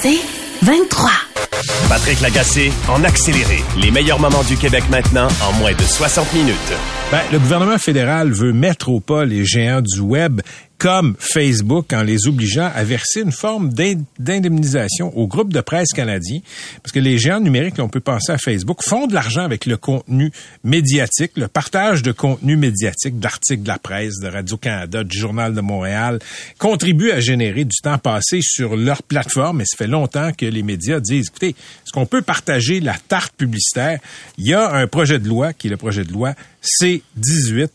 C'est 23. Patrick Lagacé en accéléré. Les meilleurs moments du Québec maintenant en moins de 60 minutes. Ben, le gouvernement fédéral veut mettre au pas les géants du web comme Facebook en les obligeant à verser une forme d'indemnisation au groupe de presse canadien. Parce que les géants numériques, on peut penser à Facebook, font de l'argent avec le contenu médiatique, le partage de contenu médiatique, d'articles de la presse, de Radio-Canada, du Journal de Montréal, contribuent à générer du temps passé sur leur plateforme. Et ça fait longtemps que les médias disent, écoutez, est-ce qu'on peut partager la tarte publicitaire? Il y a un projet de loi qui est le projet de loi C-18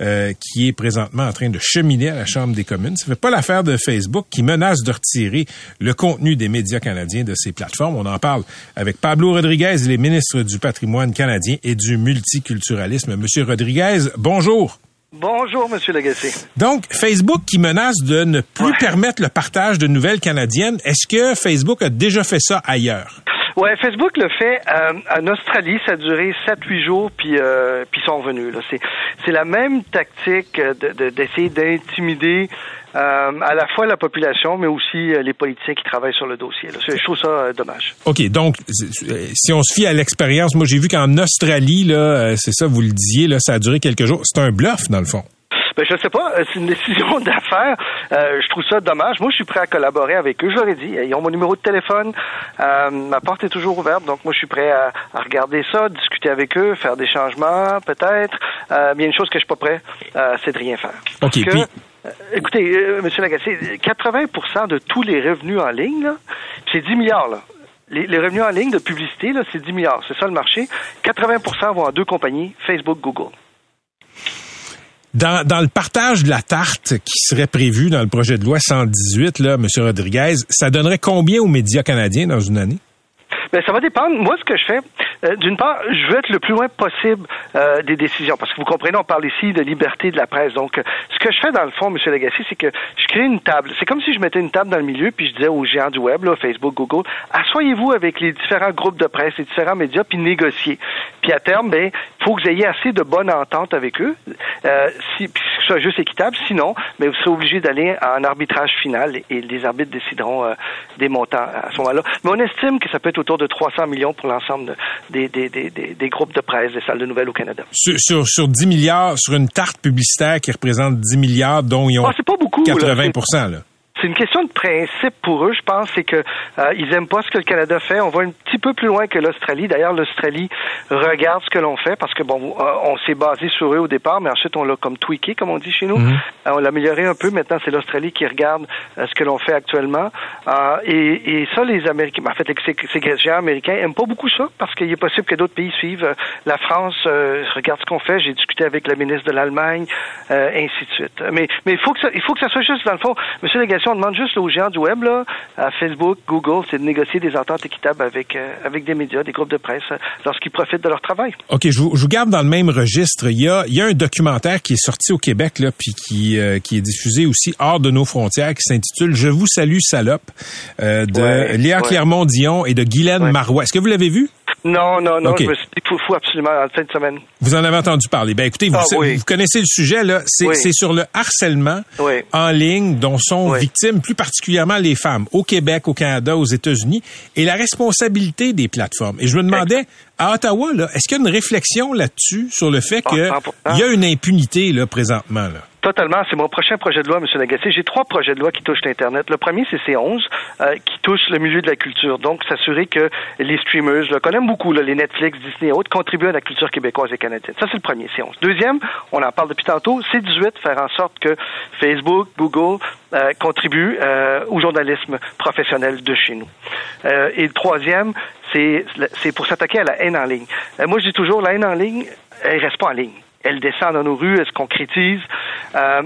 euh, qui est présentement en train de cheminer à la Chambre des communes. Ça fait pas l'affaire de Facebook qui menace de retirer le contenu des médias canadiens de ces plateformes. On en parle avec Pablo Rodriguez, les ministres du patrimoine canadien et du multiculturalisme. Monsieur Rodriguez, bonjour. Bonjour, Monsieur Lagacé. Donc, Facebook qui menace de ne plus permettre le partage de nouvelles canadiennes, est-ce que Facebook a déjà fait ça ailleurs? Ouais, Facebook le fait euh, en Australie. Ça a duré 7-8 jours, puis euh, puis ils sont revenus. Là, c'est c'est la même tactique d'essayer de, d'intimider euh, à la fois la population, mais aussi les politiciens qui travaillent sur le dossier. Là. Je trouve ça dommage. Ok, donc si on se fie à l'expérience, moi j'ai vu qu'en Australie, là, c'est ça, vous le disiez, là, ça a duré quelques jours. C'est un bluff dans le fond. Ben, je sais pas, euh, c'est une décision d'affaires. Euh, je trouve ça dommage. Moi, je suis prêt à collaborer avec eux. Je leur ai dit, ils ont mon numéro de téléphone. Euh, ma porte est toujours ouverte, donc moi, je suis prêt à, regarder ça, discuter avec eux, faire des changements, peut-être. Euh, mais il y a une chose que je suis pas prêt, c'est de rien faire. OK, puis... Écoutez, Monsieur Lagacé, 80% de tous les revenus en ligne, c'est 10 milliards, là. Les, les, revenus en ligne de publicité, c'est 10 milliards. C'est ça le marché. 80% vont à deux compagnies, Facebook, Google. Dans, dans, le partage de la tarte qui serait prévu dans le projet de loi 118, là, M. Rodriguez, ça donnerait combien aux médias canadiens dans une année? Bien, ça va dépendre. Moi, ce que je fais, euh, d'une part, je veux être le plus loin possible euh, des décisions, parce que vous comprenez, on parle ici de liberté de la presse. Donc, ce que je fais dans le fond, M. Legacy, c'est que je crée une table. C'est comme si je mettais une table dans le milieu, puis je disais aux géants du web, Facebook, Google, asseyez-vous avec les différents groupes de presse, les différents médias, puis négociez. Puis à terme, ben, faut que vous ayez assez de bonne entente avec eux, euh, si, puis que ce soit juste équitable. Sinon, mais ben, vous serez obligé d'aller en arbitrage final et, les arbitres décideront des montants à ce moment-là. Mais on estime que ça peut être autour de 300 millions pour l'ensemble des, des, des, des, groupes de presse, des salles de nouvelles au Canada. Sur, sur, sur 10 milliards, sur une tarte publicitaire qui représente 10 milliards, dont ils ont ah, pas beaucoup, 80 là c'est une question de principe pour eux, je pense, c'est que euh, ils aiment pas ce que le Canada fait. On va un petit peu plus loin que l'Australie. D'ailleurs, l'Australie regarde ce que l'on fait parce que bon, euh, on s'est basé sur eux au départ, mais ensuite on l'a comme tweaké, comme on dit chez nous. Mhm. Euh, on l'a amélioré un peu. Maintenant, c'est l'Australie qui regarde ce que l'on fait actuellement. Et, et, ça, les Américains, en fait, ces géants américains aiment pas beaucoup ça parce qu'il est possible que d'autres pays suivent. La France regarde ce qu'on fait. J'ai discuté avec le ministre de l'Allemagne, ainsi de suite. Mais mais il faut que ça, il faut que ça soit juste dans le fond, Monsieur on demande juste aux géants du web, là, à Facebook, Google, c'est de négocier des ententes équitables avec, euh, avec des médias, des groupes de presse, euh, lorsqu'ils profitent de leur travail. OK, je vous, je vous, garde dans le même registre. Il y, a, il y a un documentaire qui est sorti au Québec, là, puis qui, euh, qui est diffusé aussi hors de nos frontières, qui s'intitule Je vous salue, salope, de Léa Clermont-Dion et de Guylaine Marois. Est-ce que vous l'avez vu? Non, non, non, je me suis dit qu'il faut, absolument en fin de semaine. Vous en avez entendu parler. Ben écoutez, vous, ah, vous connaissez le sujet, là. C'est sur le harcèlement en ligne dont sont victimes plus particulièrement les femmes au Québec, au Canada, aux États-Unis, et la responsabilité des plateformes. Et je me demandais, à Ottawa, est-ce qu'il y a une réflexion là-dessus sur le fait ah, qu'il y a une impunité là, présentement? Là? Totalement. C'est mon prochain projet de loi, M. Lagacé. J'ai trois projets de loi qui touchent l'Internet. Le premier, c'est C11, euh, qui touche le milieu de la culture. Donc, s'assurer que les streamers, qu'on aime beaucoup, là, les Netflix, Disney et autres, contribuent à la culture québécoise et canadienne. Ça, c'est le premier, C11. Deuxième, on en parle depuis tantôt, C18, faire en sorte que Facebook, Google euh, contribuent euh, au journalisme professionnel de chez nous. Euh, et le troisième, c'est pour s'attaquer à la haine en ligne. moi, je dis toujours, la haine en ligne, elle reste pas en ligne elle descend dans nos rues, elle se concrétise. Euh,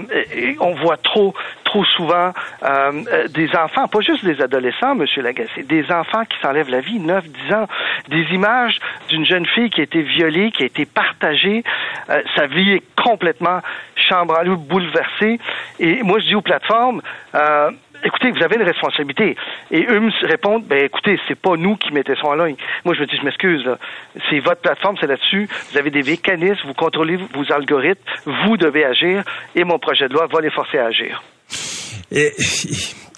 on voit trop, trop souvent euh, des enfants, pas juste des adolescents, Monsieur Lagacé, des enfants qui s'enlèvent la vie, 9, 10 ans, des images d'une jeune fille qui a été violée, qui a été partagée, sa vie est complètement chambrée, bouleversée. Et moi, je dis aux plateformes, écoutez, vous avez une responsabilité. Et eux me répondent, ben écoutez, c'est pas nous qui mettons ça en ligne. Moi, je me dis, je m'excuse, c'est votre plateforme, c'est là-dessus. Vous avez des mécanismes, vous contrôlez vos algorithmes, vous devez agir, et mon projet de loi va les forcer à agir. Et,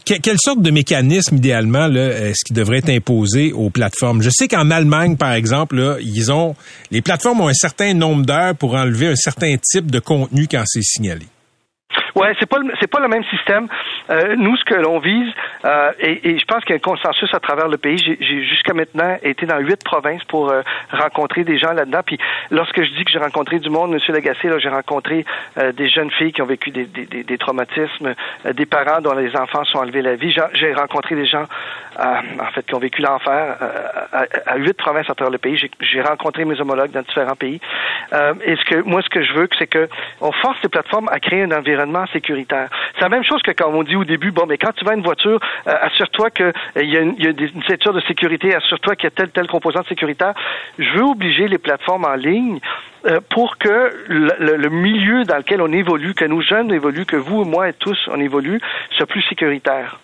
quelle sorte de mécanisme, idéalement, est-ce qui devrait être imposé aux plateformes? Je sais qu'en Allemagne, par exemple, ils ont les plateformes ont un certain nombre d'heures pour enlever un certain type de contenu quand c'est signalé. Ouais, c'est pas c'est pas le même système. Euh, nous, ce que l'on vise, euh, et, et, je pense qu'il y a un consensus à travers le pays. J'ai jusqu'à maintenant été dans huit provinces pour euh, rencontrer des gens là-dedans. Puis lorsque je dis que j'ai rencontré du monde, Monsieur Lagacé, là, j'ai rencontré euh, des jeunes filles qui ont vécu des, des, des, traumatismes, des parents dont les enfants sont enlevés la vie. J'ai rencontré des gens, en fait, qui ont vécu l'enfer à huit provinces à travers le pays. J'ai rencontré mes homologues dans différents pays. et ce que moi, ce que je veux, c'est que on force les plateformes à créer un environnement sécuritaire. C'est la même chose que quand on dit au début, bon, mais quand tu vas une voiture, euh, assure-toi qu'il euh, y a, une, ceinture de sécurité, assure-toi qu'il y a tel tel composante sécuritaire. Je veux obliger les plateformes en ligne euh, pour que le, le, milieu dans lequel on évolue, que nos jeunes évoluent, que vous, moi et tous, on évolue, soit plus sécuritaire.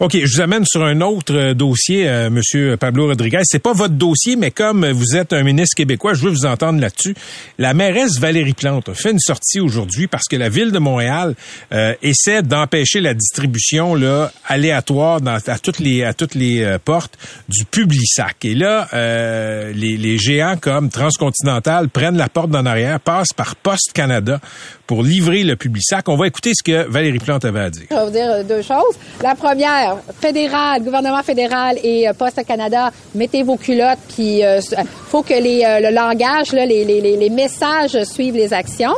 OK, je vous amène sur un autre euh, dossier, euh, Monsieur Pablo Rodriguez. C'est pas votre dossier, mais comme vous êtes un ministre québécois, je veux vous entendre là-dessus. La mairesse Valérie Plante a fait une sortie aujourd'hui parce que la ville de Montréal euh, essaie d'empêcher la distribution là aléatoire dans, à toutes les à toutes les portes du Publisac. Et là, les, les géants comme Transcontinental prennent la porte d'en arrière, passent par Poste Canada pour livrer le Publisac. On va écouter ce que Valérie Plante avait à dire. Je vais vous dire deux choses. La fédéral, gouvernement fédéral et euh, Poste Canada, mettez vos culottes, puis euh, faut que les, euh, le langage, là, les, les, les, messages suivent les actions.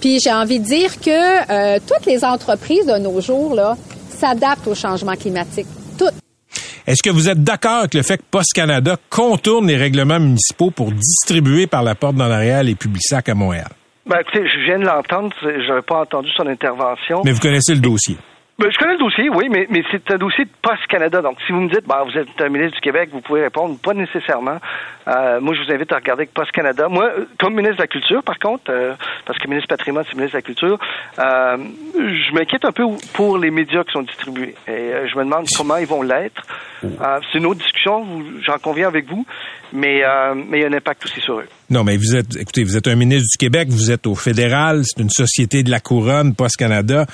Puis j'ai envie de dire que toutes les entreprises de nos jours là s'adaptent au changement climatique. Toutes. Est-ce que vous êtes d'accord avec le fait que Poste Canada contourne les règlements municipaux pour distribuer par la porte dans l'arrière les sacs à Montréal? Ben, écoutez, je viens de l'entendre, j'avais pas entendu son intervention. Mais vous connaissez le dossier. Ben, je connais le dossier, oui, mais, c'est un dossier de Post Canada. Donc, si vous me dites, ben, vous êtes un ministre du Québec, vous pouvez répondre, pas nécessairement. Euh, moi, je vous invite à regarder avec Post Canada. Moi, comme ministre de la Culture, par contre, euh, parce que ministre patrimoine, c'est ministre de la Culture, euh, je m'inquiète un peu pour les médias qui sont distribués. Je me demande comment ils vont l'être. c'est une autre discussion, j'en conviens avec vous, mais, mais il y a un impact aussi sur eux. Non, mais vous êtes, écoutez, vous êtes un ministre du Québec, vous êtes au fédéral, c'est une société de la couronne, Post Canada.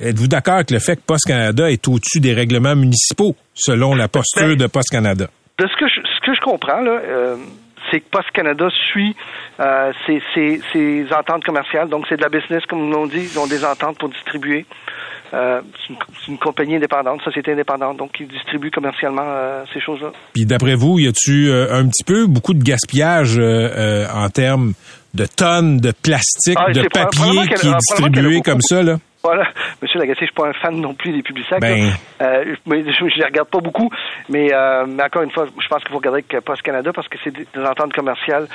Êtes-vous d'accord avec le fait que Post Canada est au-dessus des règlements municipaux, selon la posture ben, de Post Canada? De ce que je, ce que je comprends, là, euh, c'est que Post Canada suit euh, ses, ses, ententes commerciales. Donc, c'est de la business, comme on dit. Ils ont des ententes pour distribuer. Euh, c'est une, une, compagnie indépendante, société indépendante, donc ils distribuent commercialement euh, ces choses-là. Puis d'après vous, y a-tu euh, un petit peu beaucoup de gaspillage en termes de tonnes de plastique, ah, de papier qui est distribué comme ça là? Voilà. Monsieur Lagacé, je suis pas un fan non plus des publics Ben... Euh, je, je les regarde pas beaucoup, mais, euh, mais encore une fois, je pense qu'il faut regarder avec Post Canada parce que c'est des, ententes commerciales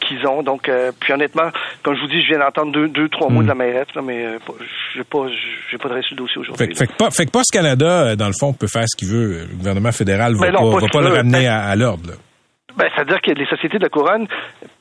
qu'ils ont. Donc, euh, puis honnêtement, comme je vous dis, je viens d'entendre deux, deux, trois mots de la hmm. mairesse, là, mais euh, j'ai pas, j'ai pas dressé le dossier aujourd'hui. Fait, fait, fait, que Post Canada, euh, dans le fond, peut faire ce qu'il veut. Le gouvernement fédéral va, pas, va pas le ramener à, à l'ordre. Ben, c'est-à-dire que les sociétés de la couronne,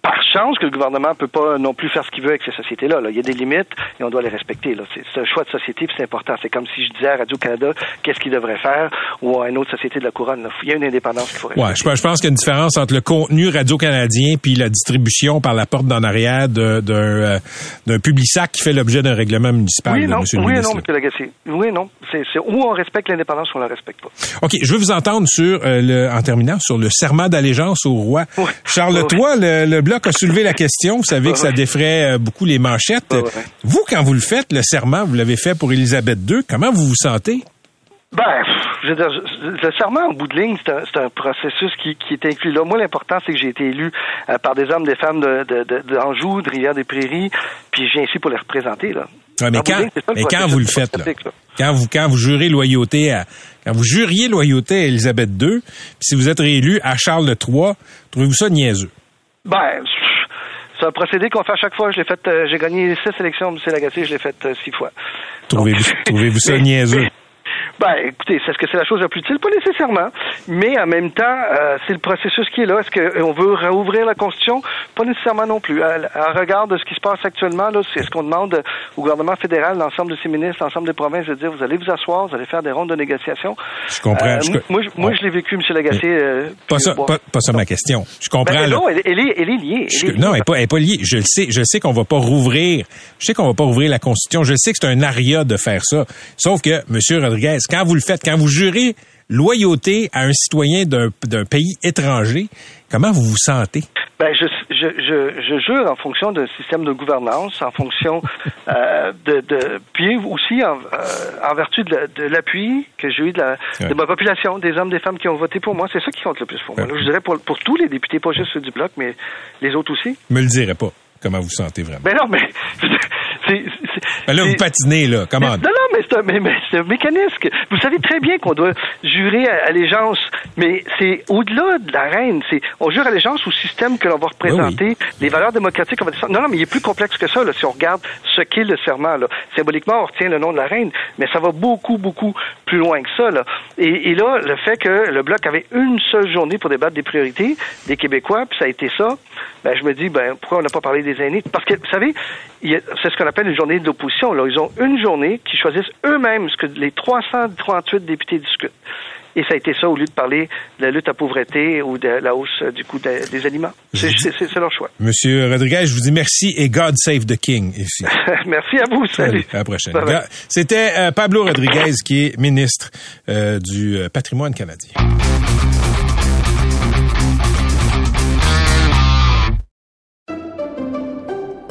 par chance que le gouvernement peut pas non plus faire ce qu'il veut avec ces sociétés-là. Là. Il y a des limites et on doit les respecter. Là. C'est un choix de société, c'est important. C'est comme si je disais à Radio-Canada qu'est-ce qu'il devrait faire ou à une autre société de la couronne. Là. Il y a une indépendance qu'il faut respecter. Ouais, je, pense qu'il y a une différence entre le contenu radio-canadien puis la distribution par la porte d'en arrière d'un euh, d'un public sac qui fait l'objet d'un règlement municipal. Oui, non, oui, non, M. Lagacé. Oui, non. C'est où on respecte l'indépendance ou on la respecte pas. OK, je veux vous entendre sur, euh, le, en terminant, sur le serment d'allégeance au roi. Charles, toi, le, le A soulevé la question. Vous savez que ça défrait euh, beaucoup les manchettes. Vous, quand vous le faites, le serment, vous l'avez fait pour Élisabeth II, comment vous vous sentez? Ben, je veux dire, le serment en bout de ligne, c'est un, processus qui, qui, est inclus là. Moi, l'important, c'est que j'ai été élu euh, par des hommes, des femmes d'Anjou, de, de, de, Rivière-des-Prairies, puis j'ai ici pour les représenter, là. mais quand, mais quand vous le faites, là, quand vous, quand vous jurez loyauté à, quand vous juriez loyauté à Élisabeth II, puis si vous êtes réélu à Charles III, trouvez-vous ça niaiseux? Ben, C'est un procédé qu'on fait à chaque fois. Je l'ai fait, euh, j'ai gagné six élections, M. Lagacé, je l'ai fait euh, six fois. Trouvez-vous trouvez ça niaiseux? Ben, écoutez, est-ce que c'est la chose la plus utile? Pas nécessairement. Mais en même temps, euh, c'est le processus qui est là. Est-ce qu'on veut rouvrir la Constitution? Pas nécessairement non plus. En regard de ce qui se passe actuellement, là, c'est ce qu'on demande au gouvernement fédéral, l'ensemble de ses ministres, l'ensemble des provinces, de dire, vous allez vous asseoir, vous allez faire des rondes de négociation. Je comprends. Euh, moi, je, moi, je l'ai vécu, M. Lagacé. Euh, pas, ça, pas, pas, ça ma question. Je comprends. Ben, non, elle, elle, est, elle est liée. Elle est liée. Non, elle n'est pas, pas, liée. Je le sais. Je sais qu'on va pas rouvrir. Je sais qu'on va pas rouvrir la Constitution. Je sais que c'est un aria de faire ça. Sauf que, M. Rodriguez, quand vous le faites, quand vous jurez loyauté à un citoyen d'un pays étranger, comment vous vous sentez? Ben, je, je, je, je jure en fonction d'un système de gouvernance, en fonction euh, de, de, puis aussi en, euh, en vertu de l'appui que j'ai eu de, la, de ma population, des hommes, des femmes qui ont voté pour moi. C'est ça qui compte le plus pour moi. Là, je dirais pour, pour tous les députés, pas juste ceux du bloc, mais les autres aussi. Me le dirais pas. Comment vous sentez vraiment? Ben non, mais c'est, là, vous patinez, là. Comment? Non, non, mais c'est un, mais, mais un, mécanisme. Vous savez très bien qu'on doit jurer allégeance, mais c'est au-delà de la reine. C'est, on jure allégeance au système que l'on va représenter, oui, oui. les valeurs démocratiques. On va non, non, mais il est plus complexe que ça, là, si on regarde ce qu'est le serment, là. Symboliquement, on retient le nom de la reine, mais ça va beaucoup, beaucoup plus loin que ça, là. Et, et là, le fait que le Bloc avait une seule journée pour débattre des priorités des Québécois, puis ça a été ça, ben, je me dis, ben, pourquoi on n'a pas parlé des aînés? Parce que, vous savez, c'est ce qu'on appelle une journée d'opposition. Ils ont une journée qui choisissent eux-mêmes ce que les 338 députés discutent. Et ça a été ça au lieu de parler de la lutte à pauvreté ou de la hausse euh, du coût de, des aliments. C'est leur choix. Monsieur Rodriguez, je vous dis merci et God save the King ici. merci à vous. Salut. Salut à la prochaine. C'était euh, Pablo Rodriguez qui est ministre euh, du patrimoine canadien.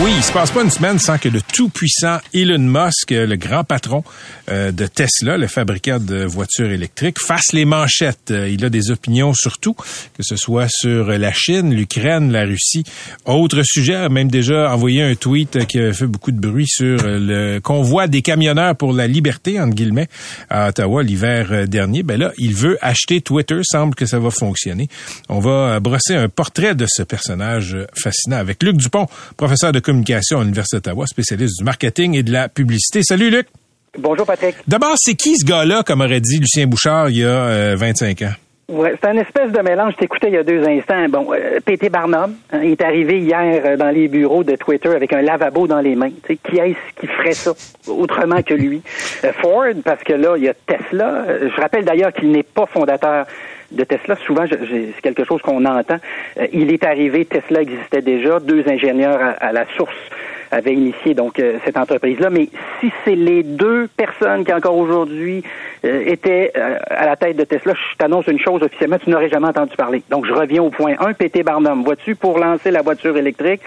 Oui, il se passe pas une semaine sans que le tout-puissant Elon Musk, le grand patron euh, de Tesla, le fabricant de voitures électriques, fasse les manchettes. Euh, il a des opinions sur tout, que ce soit sur la Chine, l'Ukraine, la Russie. Autre sujet, a même déjà envoyé un tweet qui a fait beaucoup de bruit sur le convoi des camionneurs pour la liberté, entre guillemets, à Ottawa l'hiver dernier. Ben là, il veut acheter Twitter. Semble que ça va fonctionner. On va brosser un portrait de ce personnage fascinant avec Luc Dupont, professeur de communication à l'Université d'Ottawa, spécialiste du marketing et de la publicité. Salut Luc. Bonjour Patrick. D'abord, c'est qui ce gars-là, comme aurait dit Lucien Bouchard il y a euh, 25 ans? Ouais, c'est un espèce de mélange. Je t'écoutais il y a deux instants. Bon, euh, P.T. Barnum, hein, il est arrivé hier euh, dans les bureaux de Twitter avec un lavabo dans les mains. Qui est-ce qui ferait ça autrement que lui? Euh, Ford, parce que là, il y a Tesla. Euh, je rappelle d'ailleurs qu'il n'est pas fondateur de Tesla. Souvent, c'est quelque chose qu'on entend. Euh, il est arrivé, Tesla existait déjà, deux ingénieurs à, à la source avaient initié donc euh, cette entreprise-là. Mais si c'est les deux personnes qui encore aujourd'hui euh, étaient à la tête de Tesla, je t'annonce une chose officiellement, tu n'aurais jamais entendu parler. Donc je reviens au point 1, PT Barnum. Vois-tu, pour lancer la voiture électrique,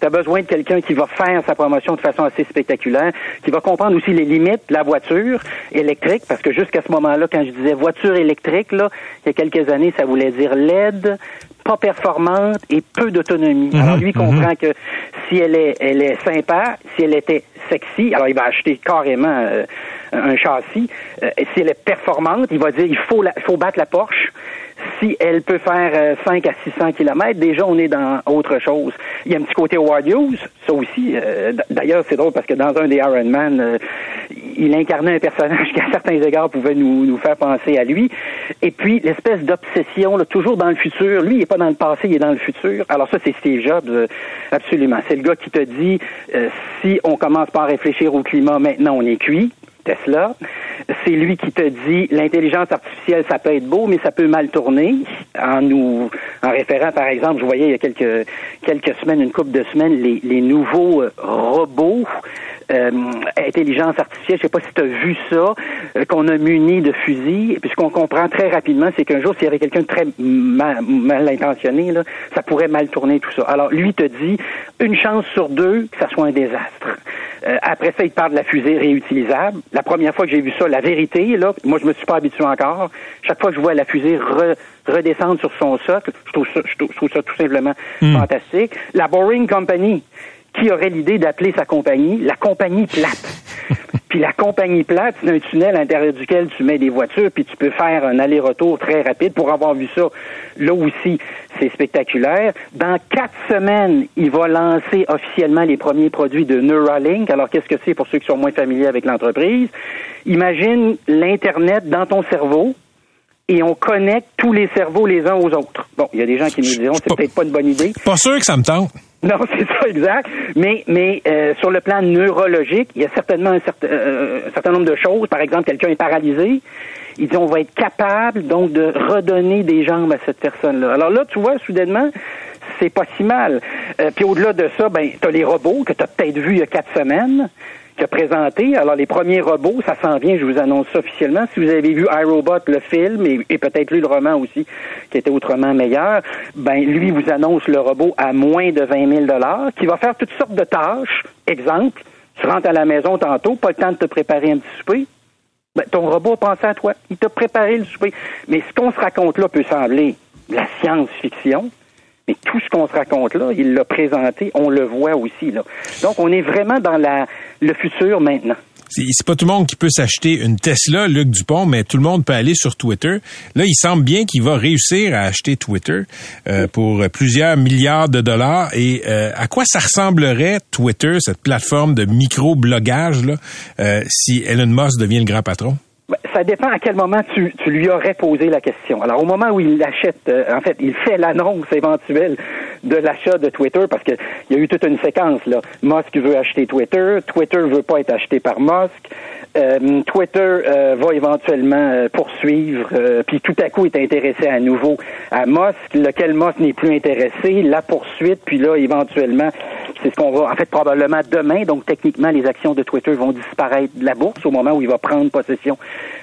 tu as besoin de quelqu'un qui va faire sa promotion de façon assez spectaculaire, qui va comprendre aussi les limites de la voiture électrique, parce que jusqu'à ce moment-là, quand je disais voiture électrique, là, il y a quelques années, ça voulait dire LED, pas performante et peu d'autonomie. Mhm, alors lui mhm. comprend que si elle est, elle est sympa, si elle était sexy, alors il va acheter carrément euh, un châssis. Euh, si elle est performante, il va dire il faut, la, faut battre la Porsche. Si elle peut faire euh, 5 à 600 kilomètres, déjà on est dans autre chose. Il y a un petit côté Howard ça aussi. euh, D'ailleurs, c'est drôle parce que dans un des Iron Man, euh, il incarnait un personnage qui à certains égards pouvait nous, nous faire penser à lui. Et puis l'espèce d'obsession, toujours dans le futur. Lui, il est pas dans le passé, il est dans le futur. Alors ça, c'est Steve Jobs, euh, absolument. C'est le gars qui te dit euh, si on commence par réfléchir au climat, maintenant on est cuit. Tesla. C'est lui qui te dit l'intelligence artificielle, ça peut être beau, mais ça peut mal tourner. En nous, en référant, par exemple, je voyais il y a quelques semaines, une couple de semaines, les, les nouveaux euh, robots euh, intelligence artificielle. Je sais pas si tu as vu ça, euh, qu'on a muni de fusils. Puis ce qu'on comprend très rapidement, c'est qu'un jour, s'il y avait quelqu'un de très mal, mal intentionné, là, ça pourrait mal tourner tout ça. Alors lui te dit une chance sur deux que ça soit un désastre. Euh, après ça, il parle de la fusée réutilisable. La première fois que j'ai vu ça, la vérité, là, moi je me suis pas habitué encore. Chaque fois que je vois la fusée redescendre sur son socle, je trouve ça, je trouve, ça tout simplement fantastique. La Boring Company, qui aurait l'idée d'appeler sa compagnie la compagnie plate? puis la compagnie plate, c'est un tunnel à l'intérieur duquel tu mets des voitures, puis tu peux faire un aller-retour très rapide. Pour avoir vu ça, là aussi, c'est spectaculaire. Dans quatre semaines, il va lancer officiellement les premiers produits de Neuralink. Alors, qu'est-ce que c'est pour ceux qui sont moins familiers avec l'entreprise? Imagine l'Internet dans ton cerveau, et on connecte tous les cerveaux les uns aux autres. Bon, il y a des gens qui nous diront c'est peut-être pas une bonne idée. Pas sûr que ça me tente. Non, c'est ça, exact. Mais, mais euh, sur le plan neurologique, il y a certainement un certain, euh, un certain nombre de choses. Par exemple, quelqu'un est paralysé. Il dit on va être capable donc de redonner des jambes à cette personne-là. Alors là, tu vois, soudainement, c'est pas si mal. Euh, puis au-delà de ça, ben, tu as les robots que tu as peut-être vus il y a quatre semaines qui a présenté. Alors, les premiers robots, ça s'en vient, je vous annonce ça officiellement. Si vous avez vu iRobot, le film, et, peut-être lu le roman aussi, qui était autrement meilleur, ben, lui vous annonce le robot à moins de 20 000 qui va faire toutes sortes de tâches. Exemple, tu rentres à la maison tantôt, pas le temps de te préparer un petit souper. Ben, ton robot a pensé à toi. Il t'a préparé le souper. Mais ce qu'on se raconte là peut sembler de la science-fiction. Mais tout ce qu'on se raconte là, il l'a présenté, on le voit aussi là. Donc on est vraiment dans la le futur maintenant. C'est pas tout le monde qui peut s'acheter une Tesla, Luc Dupont, mais tout le monde peut aller sur Twitter. Là, il semble bien qu'il va réussir à acheter Twitter euh, pour plusieurs milliards de dollars. Et euh, à quoi ça ressemblerait Twitter, cette plateforme de micro-blogage, euh, si Elon Musk devient le grand patron? Ben, ça dépend à quel moment tu, tu, lui aurais posé la question. Alors, au moment où il l'achète, euh, en fait, il fait l'annonce éventuelle de l'achat de Twitter, parce qu'il y a eu toute une séquence, là. Musk veut acheter Twitter, Twitter veut pas être acheté par Musk, euh, Twitter euh, va éventuellement poursuivre, puis tout à coup est intéressé à nouveau à Musk, lequel Musk n'est plus intéressé, la poursuite, puis là, éventuellement, c'est ce qu'on va, en fait, probablement demain, donc techniquement, les actions de Twitter vont disparaître de la bourse au moment où il va prendre possession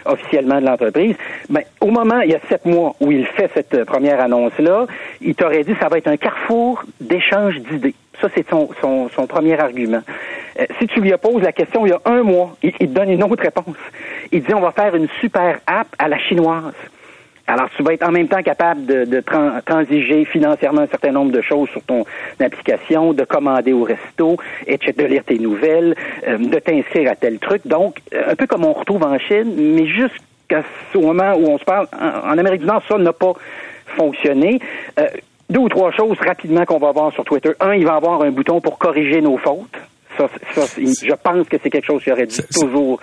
officiellement de l'entreprise. Mais au moment, il y a sept mois où il fait cette première annonce-là, il t'aurait dit ça va être un carrefour d'échange d'idées. Ça, c'est son, son, son, premier argument. Euh, si tu lui poses la question il y a un mois, il, te donne une autre réponse. Il dit on va faire une super app à la chinoise. Alors, tu vas être en même temps capable de, de transiger financièrement un certain nombre de choses sur ton application, de commander au resto, etc., de lire tes nouvelles, euh, de t'inscrire à tel truc. Donc, euh, un peu comme on retrouve en Chine, mais jusqu'à ce moment où on se parle, en, Amérique du Nord, ça n'a pas fonctionné. Euh, deux ou trois choses rapidement qu'on va voir sur Twitter. Un, il va avoir un bouton pour corriger nos fautes. Ça, ça je pense que c'est quelque chose qui aurait dû toujours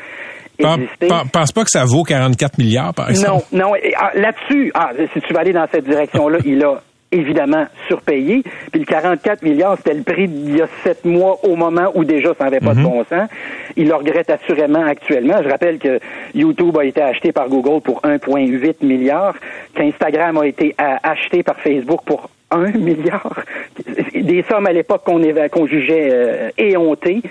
pense pas que ça vaut 44 milliards, par exemple. Non, non. Ah, là-dessus, ah, si tu vas aller dans cette direction-là, il a évidemment surpayé. Puis le 44 milliards, c'était le prix d'il y a sept mois au moment où déjà ça n'avait pas de mhm. bon sens. Il le regrette assurément actuellement. Je rappelle que YouTube a été acheté par Google pour 1,8 milliard, qu'Instagram a été acheté par Facebook pour 1 milliard. Des sommes à l'époque qu'on jugeait euh, éhontées.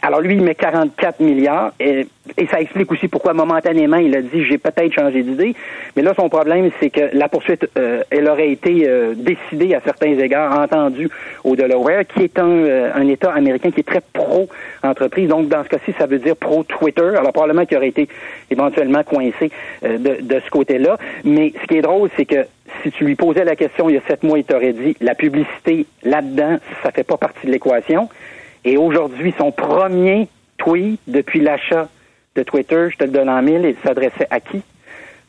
Alors lui, il met 44 milliards et, ça explique aussi pourquoi momentanément il a dit j'ai peut-être changé d'idée. Mais là, son problème, c'est que la poursuite, euh, elle aurait été euh, décidée à certains égards, entendue au Delaware, qui est un, euh, un État américain qui est très pro-entreprise. Donc, dans ce cas-ci, ça veut dire pro-Twitter. Alors, probablement qu'il aurait été éventuellement coincé de, de ce côté-là. Mais ce qui est drôle, c'est que si tu lui posais la question il y a sept mois, il t'aurait dit la publicité là-dedans, ça fait pas partie de l'équation. Et aujourd'hui, son premier tweet depuis l'achat de Twitter, je te le donne en mille, il s'adressait à qui?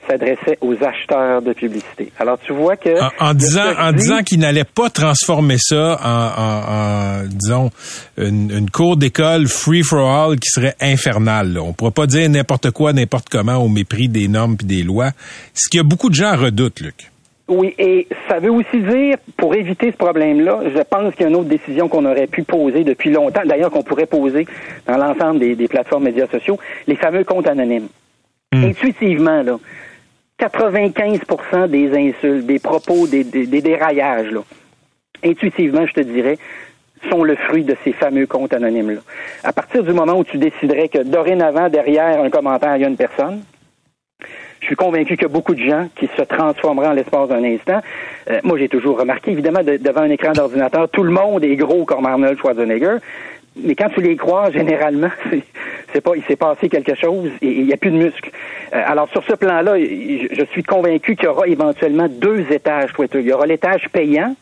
s'adressait aux acheteurs de publicité. Alors tu vois que en, disant en disant qu'il n'allait pas transformer ça en, en, disons une, cour d'école free for all qui serait infernale. On pourrait pas dire n'importe quoi n'importe comment au mépris des normes et des lois. Ce qu'il y a beaucoup de gens redoutent, Luc. Oui, et ça veut aussi dire, pour éviter ce problème-là, je pense qu'il y a une autre décision qu'on aurait pu poser depuis longtemps, d'ailleurs qu'on pourrait poser dans l'ensemble des, plateformes médias sociaux, les fameux comptes anonymes. Hmm. Intuitivement, là, 95% des insultes, des propos, des, des, des déraillages, là, intuitivement, je te dirais, sont le fruit de ces fameux comptes anonymes-là. À partir du moment où tu déciderais que dorénavant, derrière un commentaire, il y a une personne, je suis convaincu qu'il y a beaucoup de gens qui se transformeront en l'espace d'un instant. Euh, moi, j'ai toujours remarqué, évidemment, de- devant un écran d'ordinateur, tout le monde est gros comme Arnold Schwarzenegger. Mais quand tu les crois, généralement, c'est, c'est pas, il s'est passé quelque chose et il n'y a plus de muscles. Euh, alors, sur ce plan-là, je, je suis convaincu qu'il y aura éventuellement deux étages Twitter. Il y aura l'étage payant,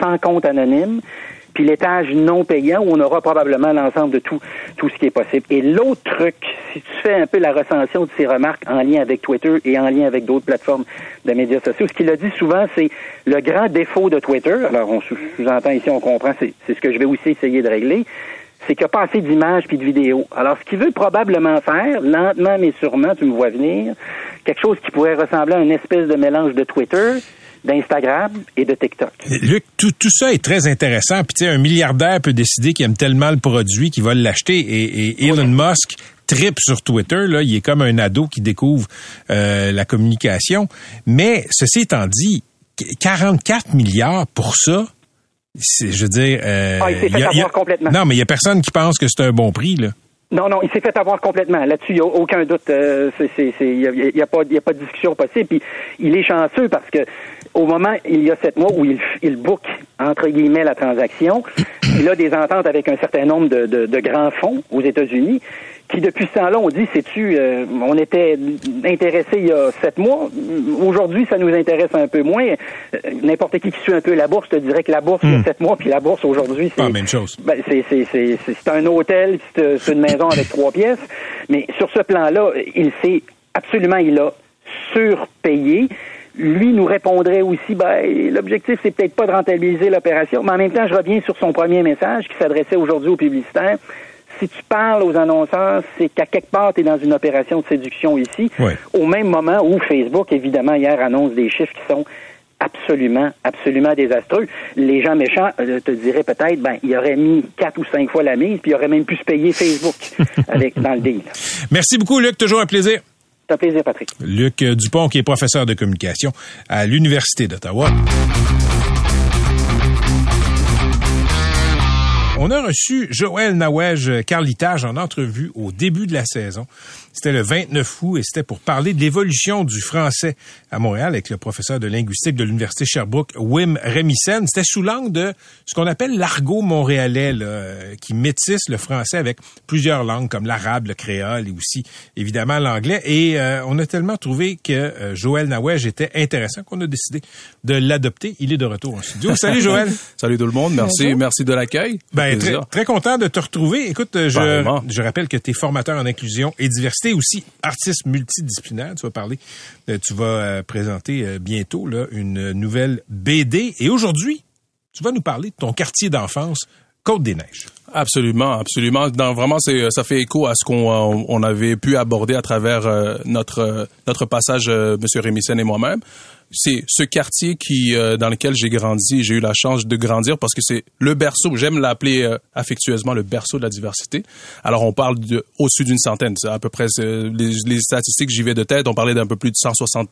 sans compte anonyme, puis l'étage non payant où on aura probablement l'ensemble de tout, tout ce qui est possible. Et l'autre truc, si tu fais un peu la recension de ces remarques en lien avec Twitter et en lien avec d'autres plateformes de médias sociaux, ce qu'il a dit souvent, c'est le grand défaut de Twitter. Alors, on sous- sous-entend ici, on comprend, c'est c'est ce que je vais aussi essayer de régler c'est qu'il n'y a pas assez d'images puis de vidéos. Alors, ce qu'il veut probablement faire, lentement mais sûrement, tu me vois venir, quelque chose qui pourrait ressembler à une espèce de mélange de Twitter, d'Instagram et de TikTok. Luc, tout, tout ça est très intéressant. Puis tu sais, un milliardaire peut décider qu'il aime tellement le produit qu'il va l'acheter. Et, et Elon Musk tripe sur Twitter. Là, il est comme un ado qui découvre euh, la communication. Mais ceci étant dit, 44 milliards pour ça. Je veux dire, euh, Ah, il s'est fait y a- y a- avoir complètement. Non, mais il y a personne qui pense que c'est un bon prix là. Non, non, il s'est fait avoir complètement. Là-dessus, il n'y a aucun doute. euh, Il n'y a, y a pas de discussion possible. Puis, il est chanceux parce que au moment, il y a sept mois où il, il book, entre guillemets, la transaction, il a des ententes avec un certain nombre de grands fonds aux États-Unis qui, depuis ce temps-là, ont dit, sais-tu, euh, on était intéressé il y a sept mois. Aujourd'hui, ça nous intéresse un peu moins. Euh, N'importe qui qui suit un peu la bourse te dirait que la bourse, il y a sept mois, puis la bourse, aujourd'hui, c'est... Pas la même chose. Ben, c'est, c'est, c'est, c'est, c'est un hôtel, c'est, c'est une maison avec trois pièces. Mais sur ce plan-là, il s'est absolument, il a surpayé. Lui nous répondrait aussi, ben, l'objectif, c'est peut-être pas de rentabiliser l'opération, mais en même temps, je reviens sur son premier message qui s'adressait aujourd'hui aux publicitaires. Si tu parles aux annonceurs, c'est qu'à quelque part, tu es dans une opération de séduction ici, au même moment où Facebook, évidemment, hier annonce des chiffres qui sont absolument, absolument désastreux. Les gens méchants euh, te diraient peut-être, ben, il aurait mis quatre ou cinq fois la mise, puis il aurait même pu se payer Facebook avec dans le deal. Merci beaucoup, Luc. Toujours un plaisir. C'est un plaisir, Patrick. Luc Dupont, qui est professeur de communication à l'Université d'Ottawa. On a reçu Joël Nawège Carlitage en entrevue au début de la saison. C'était le 29 août et c'était pour parler de l'évolution du français à Montréal avec le professeur de linguistique de l'Université Sherbrooke, Wim Remisen. C'était sous l'angle de ce qu'on appelle l'argot montréalais, là, euh, qui métisse le français avec plusieurs langues comme l'arabe, le créole et aussi évidemment l'anglais. Et euh, on a tellement trouvé que euh, Joël Nawège était intéressant qu'on a décidé de l'adopter. Il est de retour en studio. Salut Joël. Salut tout le monde, merci, merci de l'accueil. Ben, très, content de te retrouver. Écoute, euh, je, je rappelle que tu es formateur en inclusion et diversité, aussi artiste multidisciplinaire. Tu vas parler, euh, tu vas euh, présenter euh, bientôt là, une nouvelle BD. Et aujourd'hui, tu vas nous parler de ton quartier d'enfance, Côte-des-Neiges. Absolument, absolument. Dans, vraiment, ça fait écho à ce qu'on on avait pu aborder à travers notre notre passage, euh, Monsieur Rémissen et moi-même. C'est ce quartier qui euh, dans lequel j'ai grandi. J'ai eu la chance de grandir parce que c'est le berceau. J'aime l'appeler euh, affectueusement le berceau de la diversité. Alors, on parle de au-dessus d'une centaine. À peu près les, les statistiques. J'y vais de tête. On parlait d'un peu plus de 160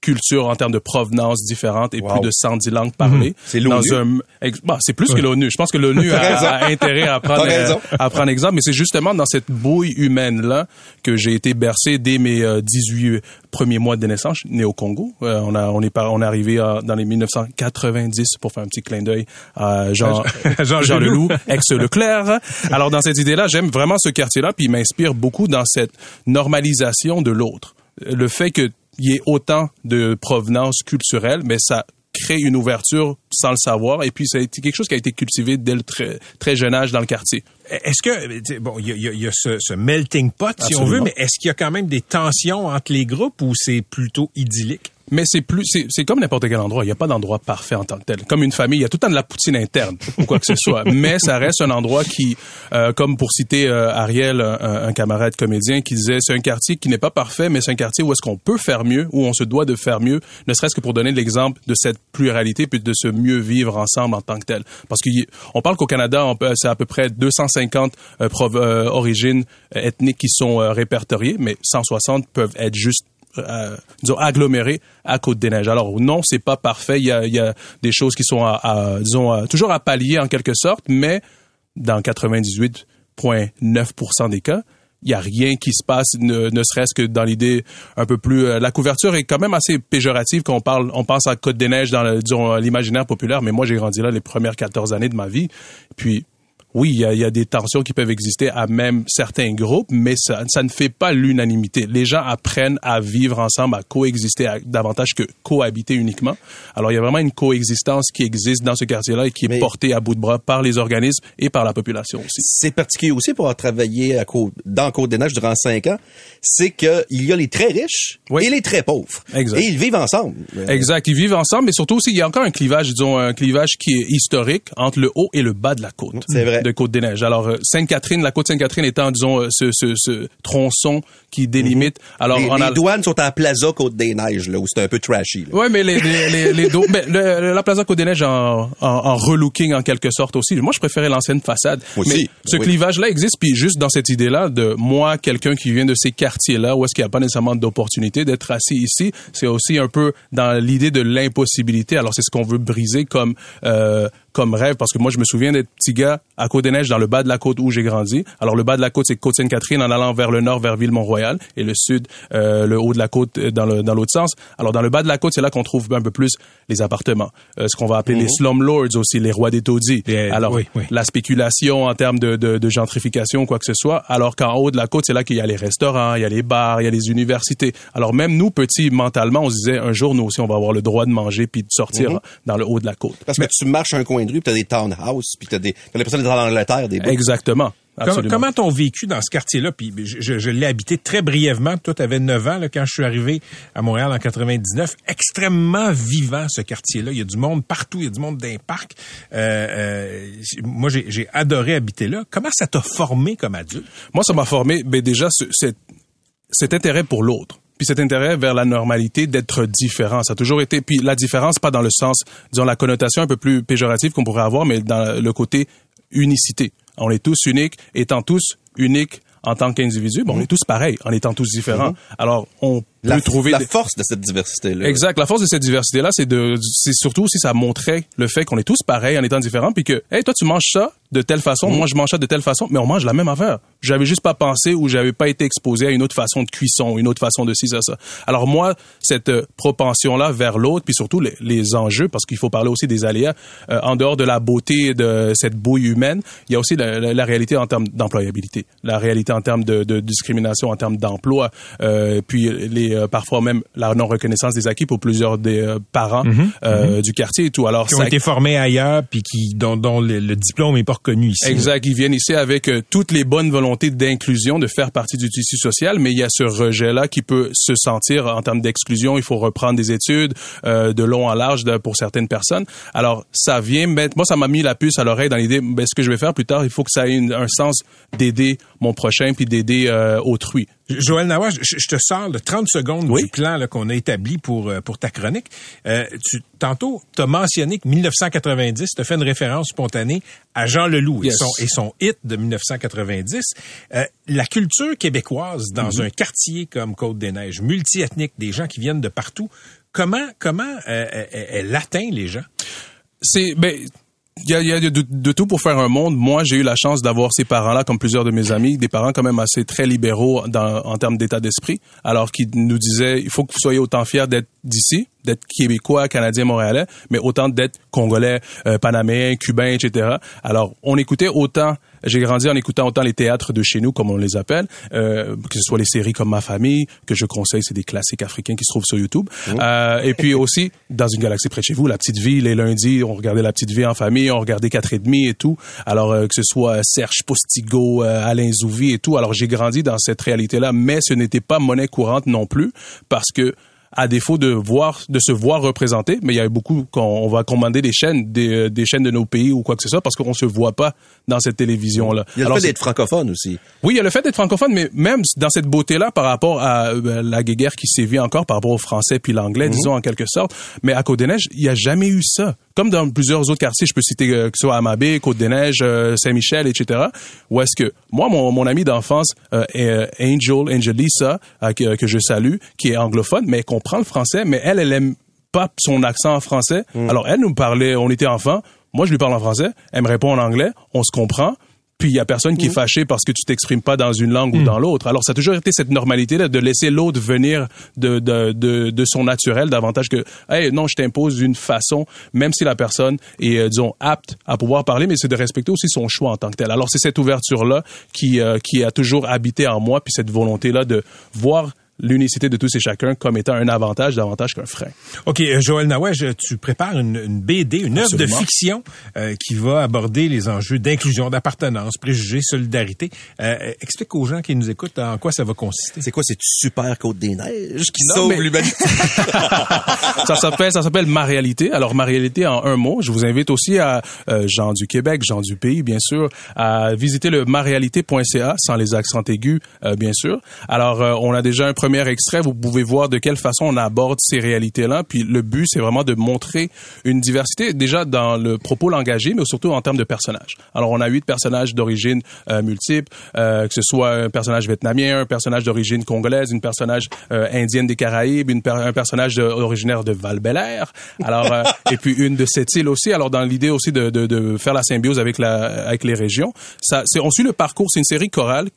cultures en termes de provenance différentes et plus de 110 langues parlées. C'est l'ONU. Un- bah, c'est plus que l'ONU. Je pense que l'ONU a, a intérêt à prendre, euh, à prendre exemple, mais c'est justement dans cette bouille humaine-là que j'ai été bercé dès mes euh, 18 premiers mois de naissance, né au Congo. Euh, on, a, on, est par- on est arrivé euh, dans les 1990 pour faire un petit clin d'œil à Jean, Jean Jean, Leloup. Ex-Leclerc. Alors, dans cette idée-là, j'aime vraiment ce quartier-là, puis il m'inspire beaucoup dans cette normalisation de l'autre. Le fait qu'il y ait autant de provenance culturelle, mais ça crée une ouverture sans le savoir, et puis ça a été quelque chose qui a été cultivé dès le très, très jeune âge dans le quartier. Est-ce que, bon, il y a, il y a- il y a ce, ce melting pot, si on veut, mais est-ce qu'il y a quand même des tensions entre les groupes ou c'est plutôt idyllique? Mais c'est plus, c'est, c'est comme n'importe quel endroit. Il n'y a pas d'endroit parfait en tant que tel. Comme une famille, il y a tout le temps de la poutine interne ou quoi que ce soit. Mais ça reste un endroit qui, euh, comme pour citer euh, Ariel, un, un camarade comédien, qui disait, c'est un quartier qui n'est pas parfait, mais c'est un quartier où est-ce qu'on peut faire mieux, où on se doit de faire mieux, ne serait-ce que pour donner l'exemple de cette pluralité puis de se mieux vivre ensemble en tant que tel. Parce qu'on parle qu'au Canada, on peut, c'est à peu près 250 euh, prov- euh, origines euh, ethniques qui sont euh, répertoriées, mais 160 peuvent être juste disons agglomérés à Côte-des-Neiges. Alors non, c'est pas parfait. Il y a, des choses qui sont disons toujours à pallier en quelque sorte, mais dans 98,9% des cas, il y a rien qui se passe, ne, serait-ce que dans l'idée un peu plus. euh, la couverture est quand même assez péjorative quand on parle, on pense à Côte des Neiges dans l'imaginaire populaire. Mais moi, j'ai grandi là les premières 14 années de ma vie. Puis oui, il y, a, il y a des tensions qui peuvent exister à même certains groupes, mais ça, ça ne fait pas l'unanimité. Les gens apprennent à vivre ensemble, à coexister à- davantage que cohabiter uniquement. Alors, il y a vraiment une coexistence qui existe dans ce quartier-là et qui est portée à bout de bras par les organismes et par la population aussi. C'est particulier aussi pour avoir travaillé à Côte- dans Côte-des-Neiges durant cinq ans, c'est qu'il y a les très riches Oui. et les très pauvres. Exact. Et ils vivent ensemble. Exact. Ils vivent ensemble, mais surtout aussi, il y a encore un clivage, disons, un clivage qui est historique entre le haut et le bas de la côte. C'est vrai. De Côte-des-Neiges. Alors, euh, Sainte-Catherine, la côte Sainte-Catherine étant, disons, euh, ce, ce, ce tronçon qui délimite. Alors, les, on les a... douanes sont à Plaza Côte-des-Neiges, là, où c'est un peu trashy. Ouais, mais les, les, les, les dos- mais le- la Plaza Côte-des-Neiges en, en, en relooking en quelque sorte aussi. Moi, je préférais l'ancienne façade. Moi mais aussi. ce Oui. clivage-là existe, puis juste dans cette idée-là de moi, quelqu'un qui vient de ces quartiers-là, où est-ce qu'il n'y a pas nécessairement d'opportunité d'être assis ici, c'est aussi un peu dans l'idée de l'impossibilité. Alors, c'est ce qu'on veut briser comme euh, comme rêve, parce que moi, je me souviens d'être petit gars à Côte-des-Neiges, dans le bas de la côte où j'ai grandi. Alors, le bas de la côte, c'est Côte-Sainte-Catherine en allant vers le nord, vers Ville-Mont-Royal, et le sud, euh, le haut de la côte euh, dans le dans l'autre sens. Alors, dans le bas de la côte, c'est là qu'on trouve un peu plus les appartements, euh, ce qu'on va appeler les slumlords aussi, les rois des taudis. Et, Alors, oui, oui. la spéculation en termes de, de, de gentrification, quoi que ce soit, alors qu'en haut de la côte, c'est là qu'il y a les restaurants, il y a les bars, il y a les universités. Alors, même nous, petits, mentalement, on se disait, un jour, nous aussi, on va avoir le droit de manger puis de sortir dans le haut de la côte. Parce que tu marches un coin de rue, puis t'as des townhouses, puis t'as des, t'as l'impression d'être en Angleterre, des bouts. Exactement. Absolument. Comment t'ont vécu dans ce quartier-là? Puis je, je- je l'ai habité très brièvement. Toi, tu avais 9 ans là, quand je suis arrivé à Montréal en 99. Extrêmement vivant, ce quartier-là. Il y a du monde partout. Il y a du monde dans les parcs. Euh, euh, moi, j'ai j'ai adoré habiter là. Comment ça t'a formé comme adulte? Moi, ça m'a formé, ben déjà, ce- cet, cet intérêt pour l'autre. Puis cet intérêt vers la normalité d'être différent. Ça a toujours été. Puis la différence, pas dans le sens, disons, la connotation un peu plus péjorative qu'on pourrait avoir, mais dans le côté unicité. On est tous uniques, étant tous uniques en tant qu'individus, bon, on est tous pareils, en étant tous différents. Alors, on peut La, trouver... la des- force de cette diversité-là. Exact. La force de cette diversité-là, c'est de, c'est surtout si ça montrait le fait qu'on est tous pareils en étant différents, puis que, hey, toi, tu manges ça de telle façon, moi, je mange ça de telle façon, mais on mange la même affaire. J'avais juste pas pensé ou j'avais pas été exposé à une autre façon de cuisson, une autre façon de ci, ça, ça. Alors moi, cette euh, propension-là vers l'autre, puis surtout les, les enjeux, parce qu'il faut parler aussi des aléas, euh, en dehors de la beauté de cette bouille humaine, il y a aussi la, la- la réalité en termes d'employabilité, la réalité en termes de, de discrimination, en termes d'emploi, euh, puis les euh, parfois même la non reconnaissance des acquis pour plusieurs des euh, parents euh, du quartier et tout. Alors Qui ont ça- été formés ailleurs puis qui dont, dont le, le diplôme est pas reconnu ici. Exact. Ils viennent ici avec toutes les bonnes volontés d'inclusion, de faire partie du tissu social, mais il y a ce rejet-là qui peut se sentir en termes d'exclusion. Il faut reprendre des études de long en large de- pour certaines personnes. Alors, ça vient mettre... Moi, ça m'a mis la puce à l'oreille dans l'idée, ben, ce que je vais faire plus tard, il faut que ça ait une- un sens d'aider mon prochain puis d'aider euh, autrui. Joël Nawa, je, je te sors de 30 secondes Oui. du plan qu'on a établi pour, euh, pour ta chronique. Euh, tu, tantôt, tu as mentionné que 1990, tu as fait une référence spontanée à Jean Leloup Yes. et, son, et son hit de 1990. Euh, la culture québécoise dans Mm-hmm. un quartier comme Côte-des-Neiges, multiethnique, des gens qui viennent de partout, comment, comment euh, elle, elle atteint les gens? c'est ben il y a, y a de, de tout pour faire un monde. Moi, j'ai eu la chance d'avoir ces parents-là, comme plusieurs de mes amis, des parents quand même assez très libéraux dans, en termes d'état d'esprit, alors qu'ils nous disaient, il faut que vous soyez autant fiers d'être d'ici, d'être québécois, canadien, montréalais, mais autant d'être congolais, euh, panaméen, cubain, etc. Alors, on écoutait autant, j'ai grandi en écoutant autant les théâtres de chez nous, comme on les appelle, euh, que ce soit les séries comme Ma Famille, que je conseille, c'est des classiques africains qui se trouvent sur YouTube. Euh, et puis aussi, dans une galaxie près de chez vous, La Petite Vie, les lundis, on regardait La Petite Vie en famille, on regardait quatre et demi et tout. Alors, euh, que ce soit Serge Postigo, euh, Alain Zouvi et tout. Alors, j'ai grandi dans cette réalité-là, mais ce n'était pas monnaie courante non plus, parce que à défaut de voir, de se voir représenté, mais il y a beaucoup qu'on on va commander des chaînes, des, euh, des chaînes de nos pays ou quoi que ce soit, parce qu'on se voit pas dans cette télévision-là. Il y a le Alors, fait d'être francophone aussi. oui, il y a le fait d'être francophone, mais même dans cette beauté-là par rapport à euh, la guéguerre qui sévit encore par rapport au français puis l'anglais, disons en quelque sorte. Mais à Côte-des-Neiges, il n'y a jamais eu ça. Comme dans plusieurs autres quartiers, je peux citer euh, que ce soit Amabé, Côte-des-Neiges, euh, Saint-Michel, etc. Où est-ce que moi, mon, mon ami d'enfance, euh, Angel, Angelisa, que, que je salue, qui est anglophone, mais comprend le français, mais elle, elle aime pas son accent en français. Alors elle nous parlait, on était enfants. Moi, je lui parle en français. Elle me répond en anglais. On se comprend. Puis il y a personne qui est fâché parce que tu t'exprimes pas dans une langue ou dans l'autre. Alors ça a toujours été cette normalité là de laisser l'autre venir de, de, de, de son naturel davantage que hey non je t'impose une façon même si la personne est euh, disons apte à pouvoir parler mais c'est de respecter aussi son choix en tant que tel. Alors c'est cette ouverture là qui euh, qui a toujours habité en moi puis cette volonté là de voir l'unicité de tous et chacun comme étant un avantage davantage qu'un frein. OK, euh, Joël Nawej, tu prépares une, une BD, une œuvre de fiction euh, qui va aborder les enjeux d'inclusion, d'appartenance, préjugés, solidarité. Euh, explique aux gens qui nous écoutent en quoi ça va consister. C'est quoi, c'est super Côte des Neiges qui Non, sauve mais- l'humanité? ça s'appelle ça s'appelle ma réalité. Alors ma réalité en un mot. Je vous invite aussi à euh, Jean du Québec, Jean du pays, bien sûr, à visiter le maréalité.ca sans les accents aigus, euh, bien sûr. Alors euh, on a déjà un premier extrait. Vous pouvez voir de quelle façon on aborde ces réalités-là. Puis le but c'est vraiment de montrer une diversité déjà dans le propos langagé, mais surtout en termes de personnages. Alors on a huit personnages d'origine euh, multiple, euh, que ce soit un personnage vietnamien, un personnage d'origine congolaise, une personnage euh, indienne des Caraïbes, un personnage originaire de val air alors euh, et puis une de cette île aussi. Alors dans l'idée aussi de, faire la symbiose avec les régions, ça on suit le parcours, c'est une série chorale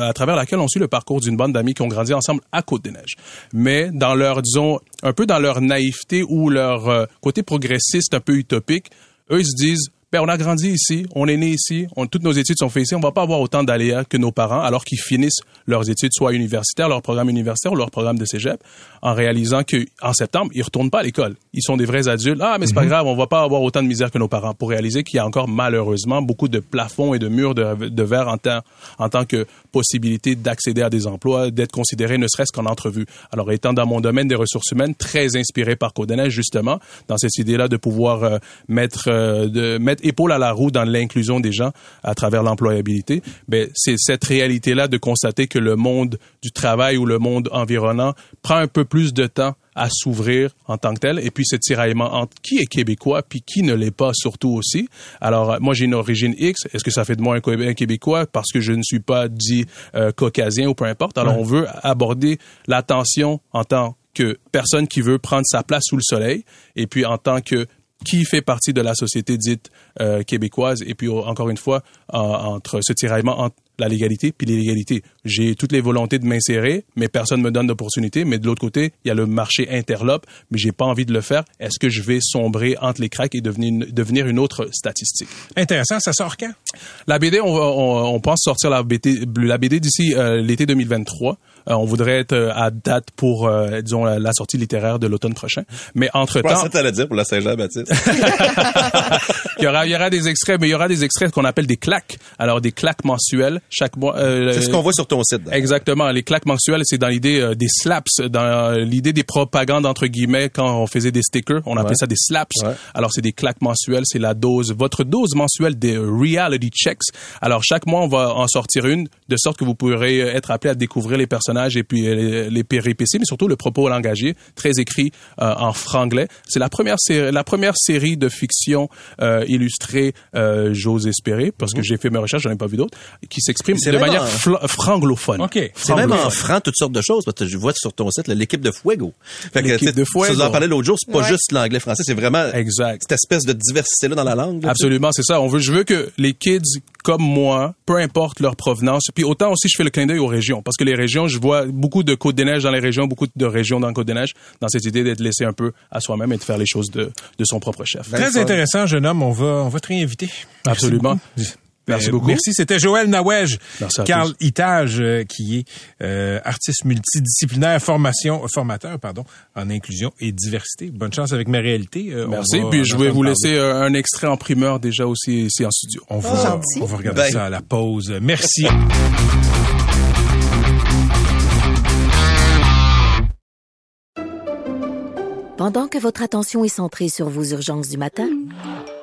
à travers laquelle on suit le parcours d'une bande d'amis qui ont grandi ensemble à Côte-des-Neiges. Mais dans leur disons un peu dans leur naïveté ou leur euh, côté progressiste un peu utopique, eux ils se disent ben, on a grandi ici, on est né ici, on, toutes nos études sont faites ici, on va pas avoir autant d'aléas que nos parents alors qu'ils finissent leurs études soit universitaires, leur programme universitaire ou leur programme de cégep, en réalisant que en septembre, ils retournent pas à l'école. Ils sont des vrais adultes. Ah, mais c'est pas grave, on va pas avoir autant de misère que nos parents pour réaliser qu'il y a encore malheureusement beaucoup de plafonds et de murs de, de verre en tant, en tant que possibilité d'accéder à des emplois, d'être considéré ne serait-ce qu'en entrevue. Alors, étant dans mon domaine des ressources humaines, très inspiré par Codenet, justement, dans cette idée-là de pouvoir euh, mettre, euh, de mettre épaule à la roue dans l'inclusion des gens à travers l'employabilité, ben, c'est cette réalité-là de constater que le monde du travail ou le monde environnant prend un peu plus de temps à s'ouvrir en tant que tel et puis ce tiraillement entre qui est québécois puis qui ne l'est pas surtout aussi. Alors euh, moi j'ai une origine X, est-ce que ça fait de moi un, Québé- un québécois? Parce que je ne suis pas dit euh, caucasien ou peu importe. Alors on veut aborder l'attention en tant que personne qui veut prendre sa place sous le soleil et puis en tant que qui fait partie de la société dite euh, québécoise et puis oh, encore une fois en- entre ce tiraillement entre la légalité puis l'illégalité. J'ai toutes les volontés de m'insérer, mais personne me donne d'opportunité. Mais de l'autre côté, il y a le marché interlope, mais j'ai pas envie de le faire. Est-ce que je vais sombrer entre les cracks et devenir une, devenir une autre statistique? Intéressant, ça sort quand? La BD, on, on, on pense sortir la BD, la BD d'ici euh, l'été 2023. Euh, on voudrait être euh, à date pour, euh, disons, la, la sortie littéraire de l'automne prochain. Mais entre-temps, que t'allais dire pour la Saint-Jean-Baptiste. il y aura, il y aura des extraits, mais il y aura des extraits qu'on appelle des claques. Alors, des claques mensuelles chaque mois. euh, C'est ce qu'on voit sur ton site. d'ailleurs. Exactement. Les claques mensuelles, c'est dans l'idée euh, des slaps, dans euh, l'idée des propagandes entre guillemets quand on faisait des stickers, on appelait Ouais. ça des slaps. Ouais. Alors c'est des claques mensuelles, c'est la dose, votre dose mensuelle des reality checks. Alors chaque mois on va en sortir une, de sorte que vous pourrez euh, être appelé à découvrir les personnages et puis les, les péripéties, mais surtout le propos langagé, très écrit euh, en franglais. C'est la première série, la première série de fiction euh, illustrée, euh, j'ose espérer, parce que j'ai fait mes recherches, j'en ai pas vu d'autres, qui s'exprime de manière en- fla- franglophone. OK. C'est même en franc toutes sortes de choses, parce que je vois sur ton site l'équipe de Fuego. Fait que, de Fuego. Tu nous en parlais l'autre jour, c'est pas Ouais. juste l'anglais-français, c'est vraiment Exact. cette espèce de diversité-là dans la langue. là, Absolument, c'est ça. On veut, je veux que les kids comme moi, peu importe leur provenance, puis autant aussi je fais le clin d'œil aux régions, parce que les régions, je vois beaucoup de côtes des neiges dans les régions, beaucoup de régions dans côtes des neiges, dans cette idée d'être laissé un peu à soi-même et de faire les choses de, de son propre chef. Très intéressant, jeune homme. On va, on va te réinviter. Absolument. Merci Euh, beaucoup. Merci. C'était Joël à Carl. Itage, euh, qui est euh, artiste multidisciplinaire, formation, euh, formateur, pardon, en inclusion et diversité. Bonne chance avec ma réalité. Euh, on Merci. va Puis je vais vous parler. laisser euh, un extrait en primeur déjà aussi ici en studio. On va, on va regarder ça à la pause. Merci. Pendant que votre attention est centrée sur vos urgences du matin,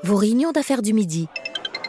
vos réunions d'affaires du midi,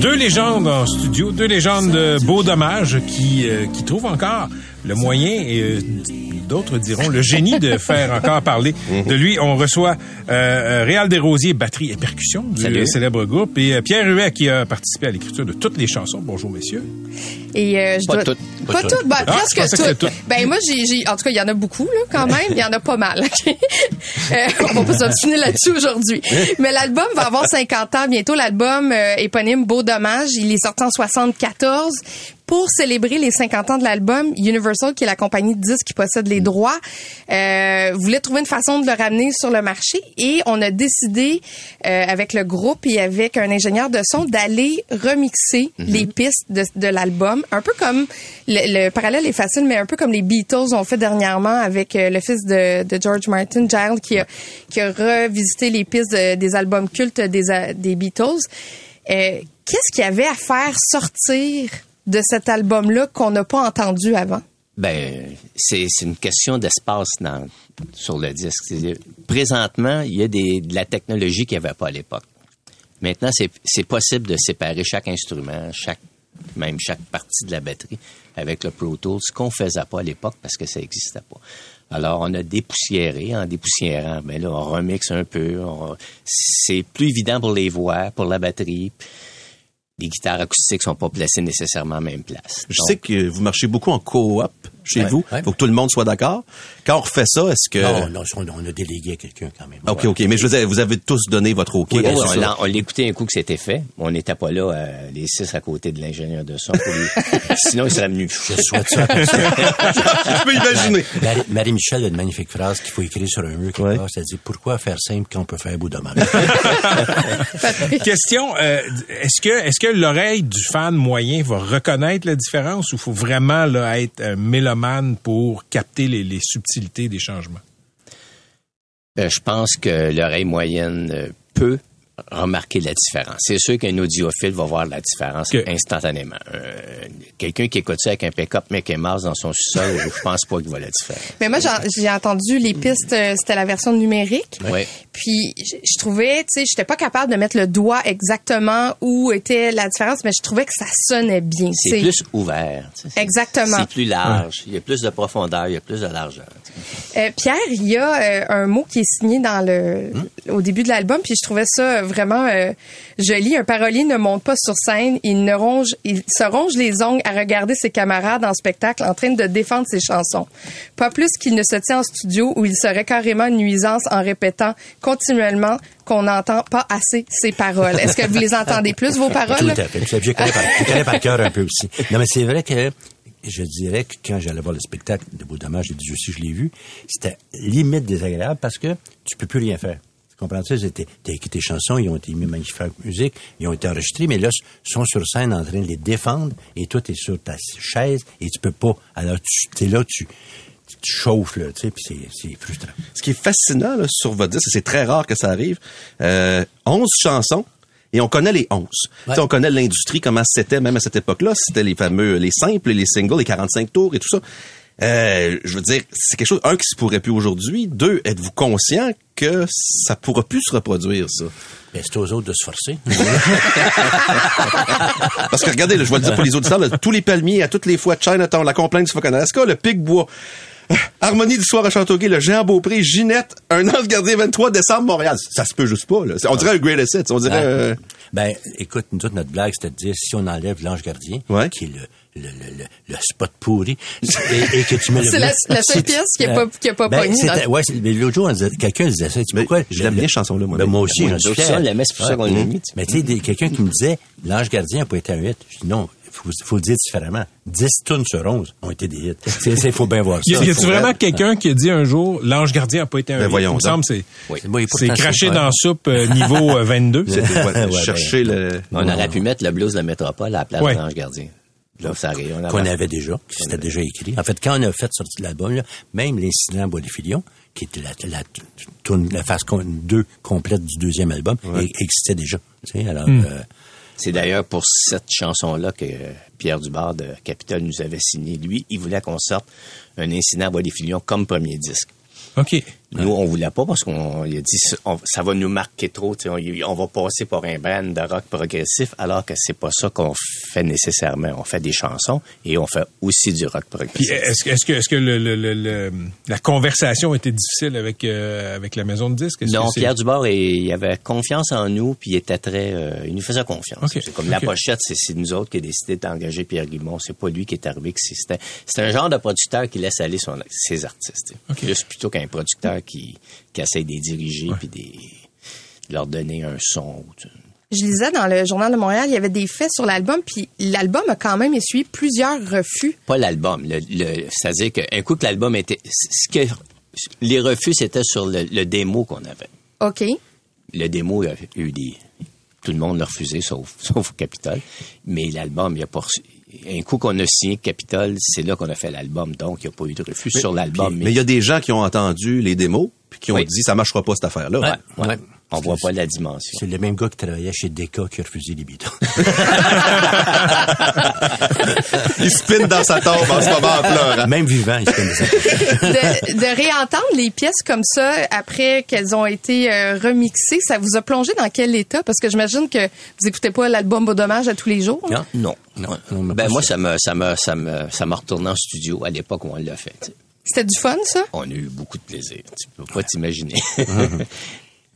Deux légendes en studio, deux légendes de beau dommage qui, euh, qui trouvent encore le moyen euh, d'autres diront le génie de faire encore parler de lui. On reçoit euh, euh, Réal Desrosiers, batterie et percussion du Salut. célèbre groupe et euh, Pierre Huet qui a participé à l'écriture de toutes les chansons. Bonjour messieurs. Et euh, je Pas dois... toutes. Pas toutes. Ben, Ah, presque toutes. Ben moi j'ai, j'ai- en tout cas il y en a beaucoup là quand même. Il y en a pas mal. Euh, on va pas s'obstiner là-dessus aujourd'hui. Mais l'album va avoir 50 ans bientôt. L'album euh, éponyme Beau Dommage. Il est sorti en 74. Pour célébrer les 50 ans de l'album, Universal, qui est la compagnie de disques qui possède les droits, euh, voulait trouver une façon de le ramener sur le marché et on a décidé euh, avec le groupe et avec un ingénieur de son d'aller remixer les pistes de, de l'album, un peu comme le, le parallèle est facile, mais un peu comme les Beatles ont fait dernièrement avec euh, le fils de, de George Martin, Giles, qui a, qui a revisité les pistes de- des albums cultes des, des Beatles. Euh, Qu'est-ce qu'il y avait à faire sortir de cet album-là qu'on n'a pas entendu avant? Ben, c'est une question d'espace sur le disque. Présentement, il y a de la technologie qu'il n'y avait pas à l'époque. Maintenant, c'est possible de séparer chaque instrument, chaque même chaque partie de la batterie avec le Pro Tools, ce qu'on faisait pas à l'époque parce que ça n'existait pas. Alors, on a dépoussiéré. En dépoussiérant, ben là, on remixe un peu. C'est plus évident pour les voix, pour la batterie. Les guitares acoustiques sont pas placées nécessairement à la même place. Je Donc, sais que vous marchez beaucoup en coop chez Ouais, vous. ouais. Faut que tout le monde soit d'accord. Quand on refait ça, est-ce que... Non, non, on on a délégué à quelqu'un quand même. OK, OK. Mais je veux dire, vous avez tous donné votre OK. Oui, ça. on l'a- on l'écoutait un coup que c'était fait. On n'était pas là, euh, les six à côté de l'ingénieur de son. pour lui. Sinon, il serait venu. Je souhaite ça. Je peux imaginer. Marie- Marie-Michel a une magnifique phrase qu'il faut écrire sur un mur quelque Ouais. dit pourquoi faire simple quand on peut faire beau dommage. Question, euh, est-ce que est-ce que l'oreille du fan moyen va reconnaître la différence ou faut vraiment là, être mélomane pour capter les, les subtilités des changements? Euh, je pense que l'oreille moyenne euh, peut remarquer la différence. C'est sûr qu'un audiophile va voir la différence Que- instantanément. Euh, Quelqu'un qui écoute ça avec un pick-up Mickey Mouse dans son sous-sol, je pense pas qu'il voit la différence. Mais moi, j'ai- entendu les pistes, c'était la version numérique. Ouais. Puis je, je trouvais, tu sais, j'étais pas capable de mettre le doigt exactement où était la différence, mais je trouvais que ça sonnait bien. C'est plus ouvert. tu sais. Exactement. C'est plus large. Il y a plus de profondeur, il y a plus de largeur. Euh, Pierre, il y a euh, un mot qui est signé dans le au début de l'album, puis je trouvais ça vraiment euh, joli. Un parolier ne monte pas sur scène, il ne ronge, il se ronge les ongles à regarder ses camarades en spectacle en train de défendre ses chansons. Pas plus qu'il ne se tient en studio où il serait carrément une nuisance en répétant continuellement qu'on n'entend pas assez ses paroles. Est-ce que vous les entendez plus vos paroles? Tout à fait. Je connais par, par cœur un peu aussi. Non, mais c'est vrai que je dirais que quand j'allais voir le spectacle de Beau Dommage, j'ai dit aussi, je l'ai vu, c'était limite désagréable parce que tu peux plus rien faire. Tu comprends ça? T'as écrit tes chansons, ils ont été mis magnifique musique, ils ont été enregistrés, mais là, ils sont sur scène en train de les défendre et toi, t'es sur ta chaise et tu peux pas. Alors, tu es là, tu, tu chauffes, là, tu sais, puis c'est- frustrant. Ce qui est fascinant là, sur votre disque, c'est très rare que ça arrive, euh, 11 chansons, et on connaît les 11. Tu sais, On connaît l'industrie, comment c'était même à cette époque-là. C'était les fameux, les simples, les singles, les 45 tours et tout ça. Euh, je veux dire, c'est quelque chose, un, qui se pourrait plus aujourd'hui. Deux, êtes-vous conscient que ça pourra plus se reproduire, ça? Ben, c'est aux autres de se forcer. Parce que regardez, là, je vais le dire pour les auditeurs, là, tous les palmiers, à toutes les fois, Chinatown, la complainte du Faucon Alaska, le Pic-Bois, Harmonie du soir à Châteauguay, le Géant Beaupré, Ginette, un ange gardien 23 décembre, Montréal. Ça se peut juste pas, là. On dirait un Great Asset, on dirait... Euh, Ben, écoute, nous autres, notre blague, c'était de dire, si on enlève l'ange gardien, qui est le, le, le, le, le spot pourri, et, et que tu mets le C'est la- seule pièce qui a pas- qui a pas ben, Ouais, mais l'autre jour, quelqu'un disait ça. Tu sais pourquoi? je l'aime bien, chanson-là, moi. Ben, moi aussi, j'en suis fier. ça, on l'aimait, c'est pour ça qu'on l'a Ouais. mis, Mais tu sais, quelqu'un qui me disait, l'ange gardien n'a pas été un hit. Je dis non. Faut, faut le dire différemment. 10 tunes sur 11 ont été des hits. C'est, faut bien voir ça. Y a-tu vraiment quelqu'un qui a dit un jour l'ange gardien n'a pas été un Ben hit? voyons Il me semble c'est Oui. C'est craché dans la soupe euh, niveau euh, 22. C'était ouais, Ouais, chercher le... On aurait pu mettre le blues de la métropole à la place Ouais. de l'ange gardien. Qu'on avait- déjà, qui s'était déjà écrit. En fait, quand on a fait sortir l'album, même l'incident à Bois-des-Filions, qui était la, la, la phase 2 complète du deuxième album, e- existait déjà. Tu sais, alors, Hmm. euh, C'est d'ailleurs pour cette chanson-là que euh, Pierre Dubard de Capitole nous avait signé. Lui, il voulait qu'on sorte un incident à Bois des Filions comme premier disque. OK. Nous, on voulait pas parce qu'on a dit ça, on- ça va nous marquer trop. On, on va passer pour un band de rock progressif alors que c'est pas ça qu'on fait nécessairement. On fait des chansons et on fait aussi du rock progressif. est-ce que, est-ce que, est-ce que le, le- le- le- la conversation était difficile avec, euh, avec la maison de disques? Non, que Pierre Dubord, il avait confiance en nous, puis il était très, euh, il nous faisait confiance. C'est comme la pochette, c'est, nous autres qui avons décidé d'engager Pierre Guimont. C'est pas lui qui est arrivé. c'est- C'était, c'est un genre de producteur qui laisse aller son, ses artistes. sais. Plus plutôt qu'un producteur qui, qui essaie de les diriger puis des, de leur donner un son. tu sais. Je lisais dans le Journal de Montréal, il y avait des faits sur l'album, puis l'album a quand même essuyé plusieurs refus. Pas l'album. Le, le- c'est-à-dire qu'un coup que l'album était, ce que les refus c'était sur le, le démo qu'on avait. OK. le démo, il y a eu des. Tout le monde l'a refusé, sauf, sauf Capitole. Mais l'album, il a pas reçu- Un coup qu'on a signé Capitole, c'est là qu'on a fait l'album. Donc, il n'y a pas eu de refus Mais- sur l'album. Mais il y a des gens qui ont entendu les démos puis qui ont Oui. dit ça marchera pas cette affaire-là. Ouais, ouais. On voit pas la dimension. C'est le même gars qui travaillait chez Decca qui a refusé les Beatles. il spin dans sa tombe en ce moment en pleurant. Même vivant, il spin dans sa tombe. de, de réentendre les pièces comme ça après qu'elles ont été euh, remixées, ça vous a plongé dans quel état? Parce que j'imagine que vous écoutez pas l'album Beau Dommage à tous les jours. Non, non. non. Ben, moi, ça me, ça me, ça me, ça m'a retourné en studio à l'époque où on l'a fait. C'était du fun, ça? On a eu beaucoup de plaisir. Tu peux pas t'imaginer.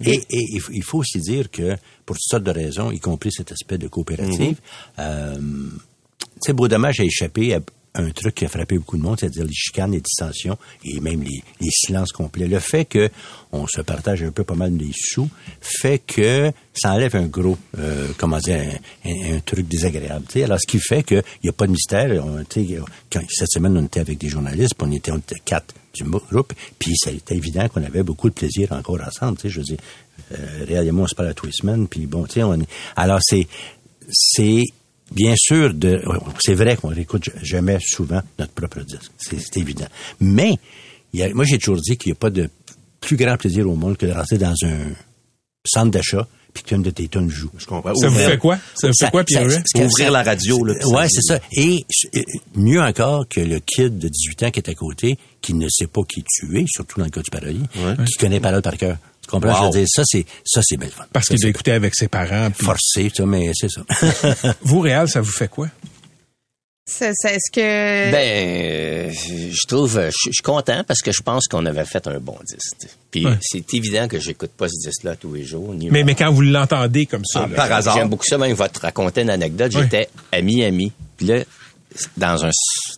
Et, et il faut- il faut aussi dire que, pour toutes sortes de raisons, y compris cet aspect de coopérative, euh, tu sais, Beau Dommage a échappé à un truc qui a frappé beaucoup de monde, c'est-à-dire les chicanes, les distensions et même les, les silences complets. Le fait que on se partage un peu pas mal des sous fait que ça enlève un gros, euh, comment dire, un, un- un truc désagréable. tu sais. Alors, ce qui fait qu'il n'y a pas de mystère. On, tu sais, quand, cette semaine, on était avec des journalistes, on était, on était quatre du groupe, puis c'était évident qu'on avait beaucoup de plaisir encore ensemble. Tu sais, je veux dire, euh, moi, on se parle à tous les semaines, puis bon, tu sais, on alors c'est, c'est bien sûr de, c'est vrai qu'on réécoute jamais souvent notre propre disque, c'est, évident. Mais moi, j'ai toujours dit qu'il n'y a pas de plus grand plaisir au monde que de rentrer dans un centre d'achat puis qu'une de tes tonnes joue. Je comprends. Ça vous fait quoi? Ça vous fait quoi, Pierre? Ouvrir la radio, là, puis ça Ouais, c'est ça. Et mieux encore que le kid de 18 ans qui est à côté, qui ne sait pas qui tu es, surtout dans le cas du parolier, qui connaît les paroles par cœur. Tu comprends? Wow. Je veux dire, ça, c'est, ça, c'est belle fun. Parce qu'il doit écouter avec ses parents. puis- Forcé, ça, mais c'est ça. Vous, Réal, ça vous fait quoi? C'est, c'est- est-ce que... Ben, euh, je trouve, je je suis content parce que je pense qu'on avait fait un bon disque. Puis Ouais. c'est évident que j'écoute pas ce disque-là tous les jours. Ni Mais, mais quand vous l'entendez comme ça, Ah, là, J'aime beaucoup ça. Même, je vais te raconter une anecdote. J'étais à Miami. Puis là, dans un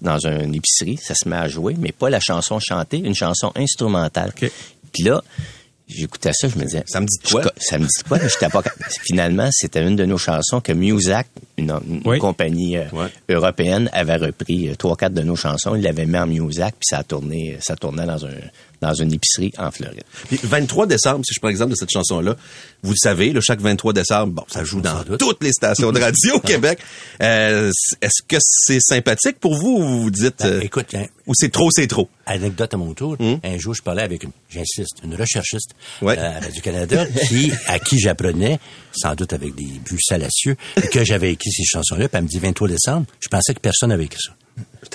dans une épicerie, ça se met à jouer, mais pas la chanson chantée, une chanson instrumentale. Puis là, j'écoutais ça, je me disais, ça me dit quoi? Ça me dit quoi Mais pas. Finalement, c'était une de nos chansons que Muzak, une, une compagnie euh, européenne, avait repris euh, trois quatre de nos chansons. Il l'avait mis en Muzak, puis ça a tourné, ça tournait dans un dans une épicerie en Floride. Puis 23 décembre, si je prends l'exemple de cette chanson-là, vous le savez, là, chaque 23 décembre, bon, ça joue dans toutes les stations de radio au Québec. Euh, est-ce que c'est sympathique pour vous ou vous dites... euh, écoute, hein, ou c'est trop, c'est trop? Anecdote à mon tour. Hmm? Un jour, je parlais avec une, j'insiste, une recherchiste euh, à Radio-Canada qui, à qui j'apprenais, sans doute avec des buts salacieux, que j'avais écrit ces chansons-là. Puis elle me dit 23 décembre. Je pensais que personne avait écrit ça.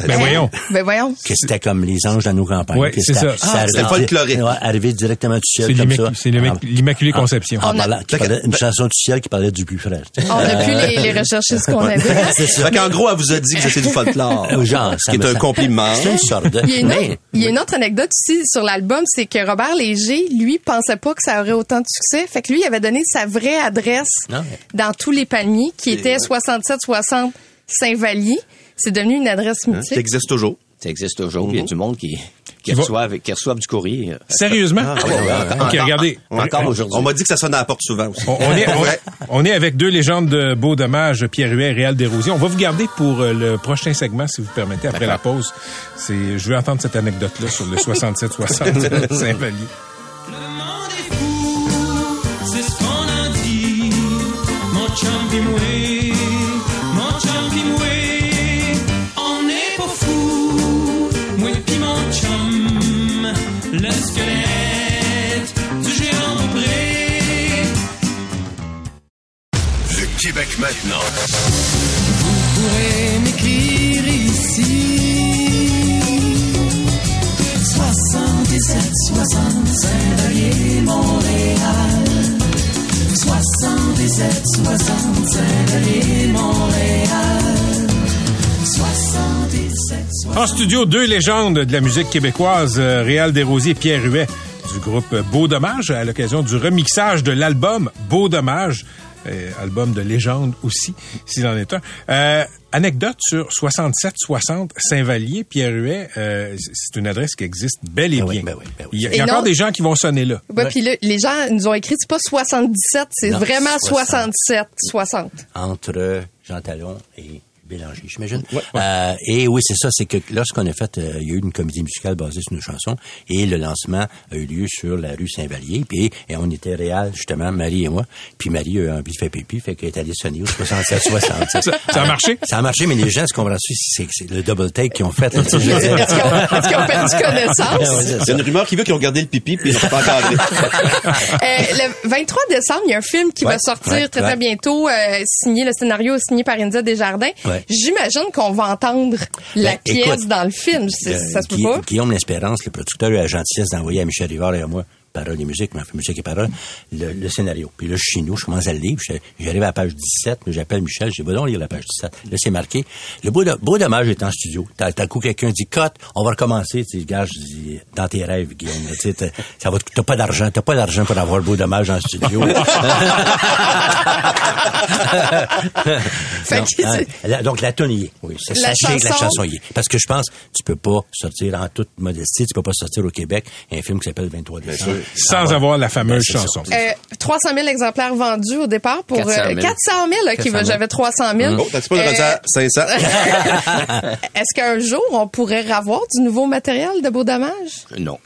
Ben voyons. Ben voyons. Que c'était comme les anges dans nos campagnes. Que c'est c'était- ça. Ah, c'était folklorique. ouais, arrivé directement du ciel C'est comme l'immac- ça. c'est l'immac- Ah, l'Immaculée ah, Conception. qui parlait- une chanson du ciel qui parlait du plus frère. On n'a plus les, les recherchistes qu'on avait. c'est ça. Fait qu'en gros, elle vous a dit que c'était du folklore. Genre, ce ça qui est un compliment. C'est une sorte de... Il y, a une autre, il y a une autre anecdote aussi sur l'album, c'est que Robert Léger, lui, pensait pas que ça aurait autant de succès. Fait que lui, il avait donné sa vraie adresse dans tous les palmiers, qui était 6760 Saint-Vallier. C'est devenu une adresse Hein? mythique. Ça existe toujours. Ça existe toujours. Il y a du monde qui, qui, reçoivent, qui reçoivent du courrier. euh, Sérieusement? Ah, ouais, ouais, encore- Ok, regardez. Encore aujourd'hui. On m'a dit que ça sonne à la porte souvent aussi. On, on est, on, est avec deux légendes de beau dommage, Pierre Huet et Réal Desrosiers. On va vous garder pour euh, le prochain segment, si vous permettez, après la pause. C'est, je veux entendre cette anecdote-là sur le 67-60 Saint-Vallier. C'est ce qu'on a dit, mon chum Québec maintenant. Vous pourrez m'écrire ici. 77 65 Valier Montréal. 77 65 Valier Montréal. 77 En studio, deux légendes de la musique québécoise, euh, Réal Desrosiers et Pierre Huet du groupe Beau Dommage à l'occasion du remixage de l'album Beau Dommage, album de légende aussi, s'il en est un. Euh, anecdote sur 6760 Saint-Vallier, Pierre Huet, euh, c'est une adresse qui existe bel et bien. Il y a, il y a encore non- des gens qui vont sonner là. Ouais, puis là, les gens nous ont écrit, c'est pas 77, c'est vraiment 60. 67, 60. entre Jean Talon et Bélanger, j'imagine. Euh, et oui, c'est ça, c'est que lorsqu'on a fait, euh, il y a eu une comédie musicale basée sur nos chansons, et le lancement a eu lieu sur la rue Saint-Vallier, puis et on était réel, justement, Marie et moi, puis Marie a eu envie de faire pipi, fait qu'elle est allée sonner au 67-60. Ça- ça a marché? Ça a marché, mais les gens, ce qu'on comprend c'est c'est le double take qu'ils ont fait. Est-ce qu'ils ont- perdu connaissance? Ouais, ouais, c'est Il y a une rumeur qui veut qu'ils ont gardé le pipi puis ils n'ont pas encadré. Euh, le 23 décembre, il y a un film qui Ouais, va sortir ouais, très ouais. très bientôt, euh, signé le scénario signé par India Desjardins. Ouais. J'imagine qu'on va entendre la Ben, pièce écoute, dans le film. Euh, ça se peut pas. Guillaume L'Espérance, le producteur, a eu la gentillesse d'envoyer à Michel Rivard et à moi, paroles et musique, mais enfin, musique et paroles, le, le scénario. Puis là, je suis chez nous, je commence à le lire, j'arrive à la page 17, mais j'appelle Michel, je dis, va donc lire la page 17. Là, c'est marqué. Le beau, de- beau dommage est en studio. T'as, t'as le coup, quelqu'un dit, cut, on va recommencer. Tu sais, gars, je dis, dans tes rêves, Guillaume, tu sais, t'as- ça va, te- t'as pas d'argent, t'as pas d'argent pour avoir le beau dommage en studio. Que hein, c'est- la- donc la tonne y est. Oui, ça, La sachez que la chanson- chanson y est. Parce que je pense, tu peux pas sortir en toute modestie, tu peux pas sortir au Québec un film qui s'appelle 23 décembre. Sans avoir la fameuse Ben, chanson. Euh, 300 000 exemplaires vendus au départ pour 400 000. euh, 400 000. OK, 400 000. j'avais 300 000. Oh, t'as-tu pas le Euh, 500? Est-ce qu'un jour, on pourrait avoir du nouveau matériel de Beau Dommage? Non.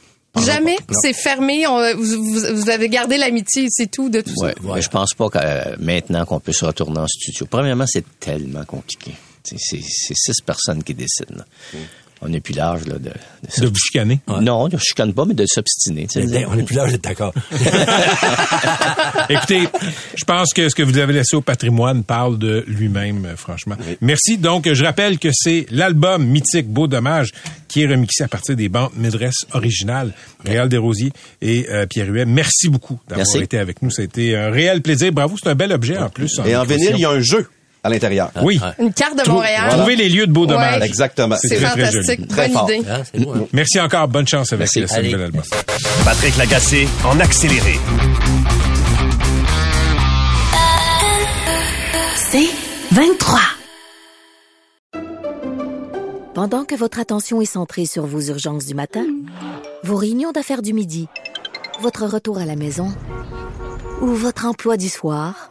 Jamais? C'est fermé. on- vous, vous- vous avez gardé l'amitié, c'est tout de tout Ouais, ça. mais je pense pas que euh, maintenant qu'on peut se retourner en studio. Premièrement, c'est tellement compliqué. C'est six personnes qui décident. là. On n'est plus large là, de, de, De vous chicaner? Non, je chicane pas, mais de s'obstiner. tu sais. Ben, On est plus là, d'être d'accord. Écoutez, je pense que ce que vous avez laissé au patrimoine parle de lui-même, euh, franchement. Merci. Donc, je rappelle que c'est l'album mythique Beau Dommage qui est remixé à partir des bandes Médresse originales, Réal Desrosiers et euh, Pierre Huet. Merci beaucoup d'avoir été avec nous. Ça a été un réel plaisir. Bravo, c'est un bel objet en plus. Et en vinyle, il y a un jeu à l'intérieur. Oui. Une carte de Trou- Montréal. Trouver les lieux de Beau Dommage. Ouais. Exactement. C'est très, très joli. fantastique. Très Bonne fort. idée. Hein, c'est beau, hein? Merci encore. Bonne chance avec Merci. ce Allez. nouvel album. Patrick Lagacé en accéléré. C'est 23. Pendant que votre attention est centrée sur vos urgences du matin, vos réunions d'affaires du midi, votre retour à la maison ou votre emploi du soir,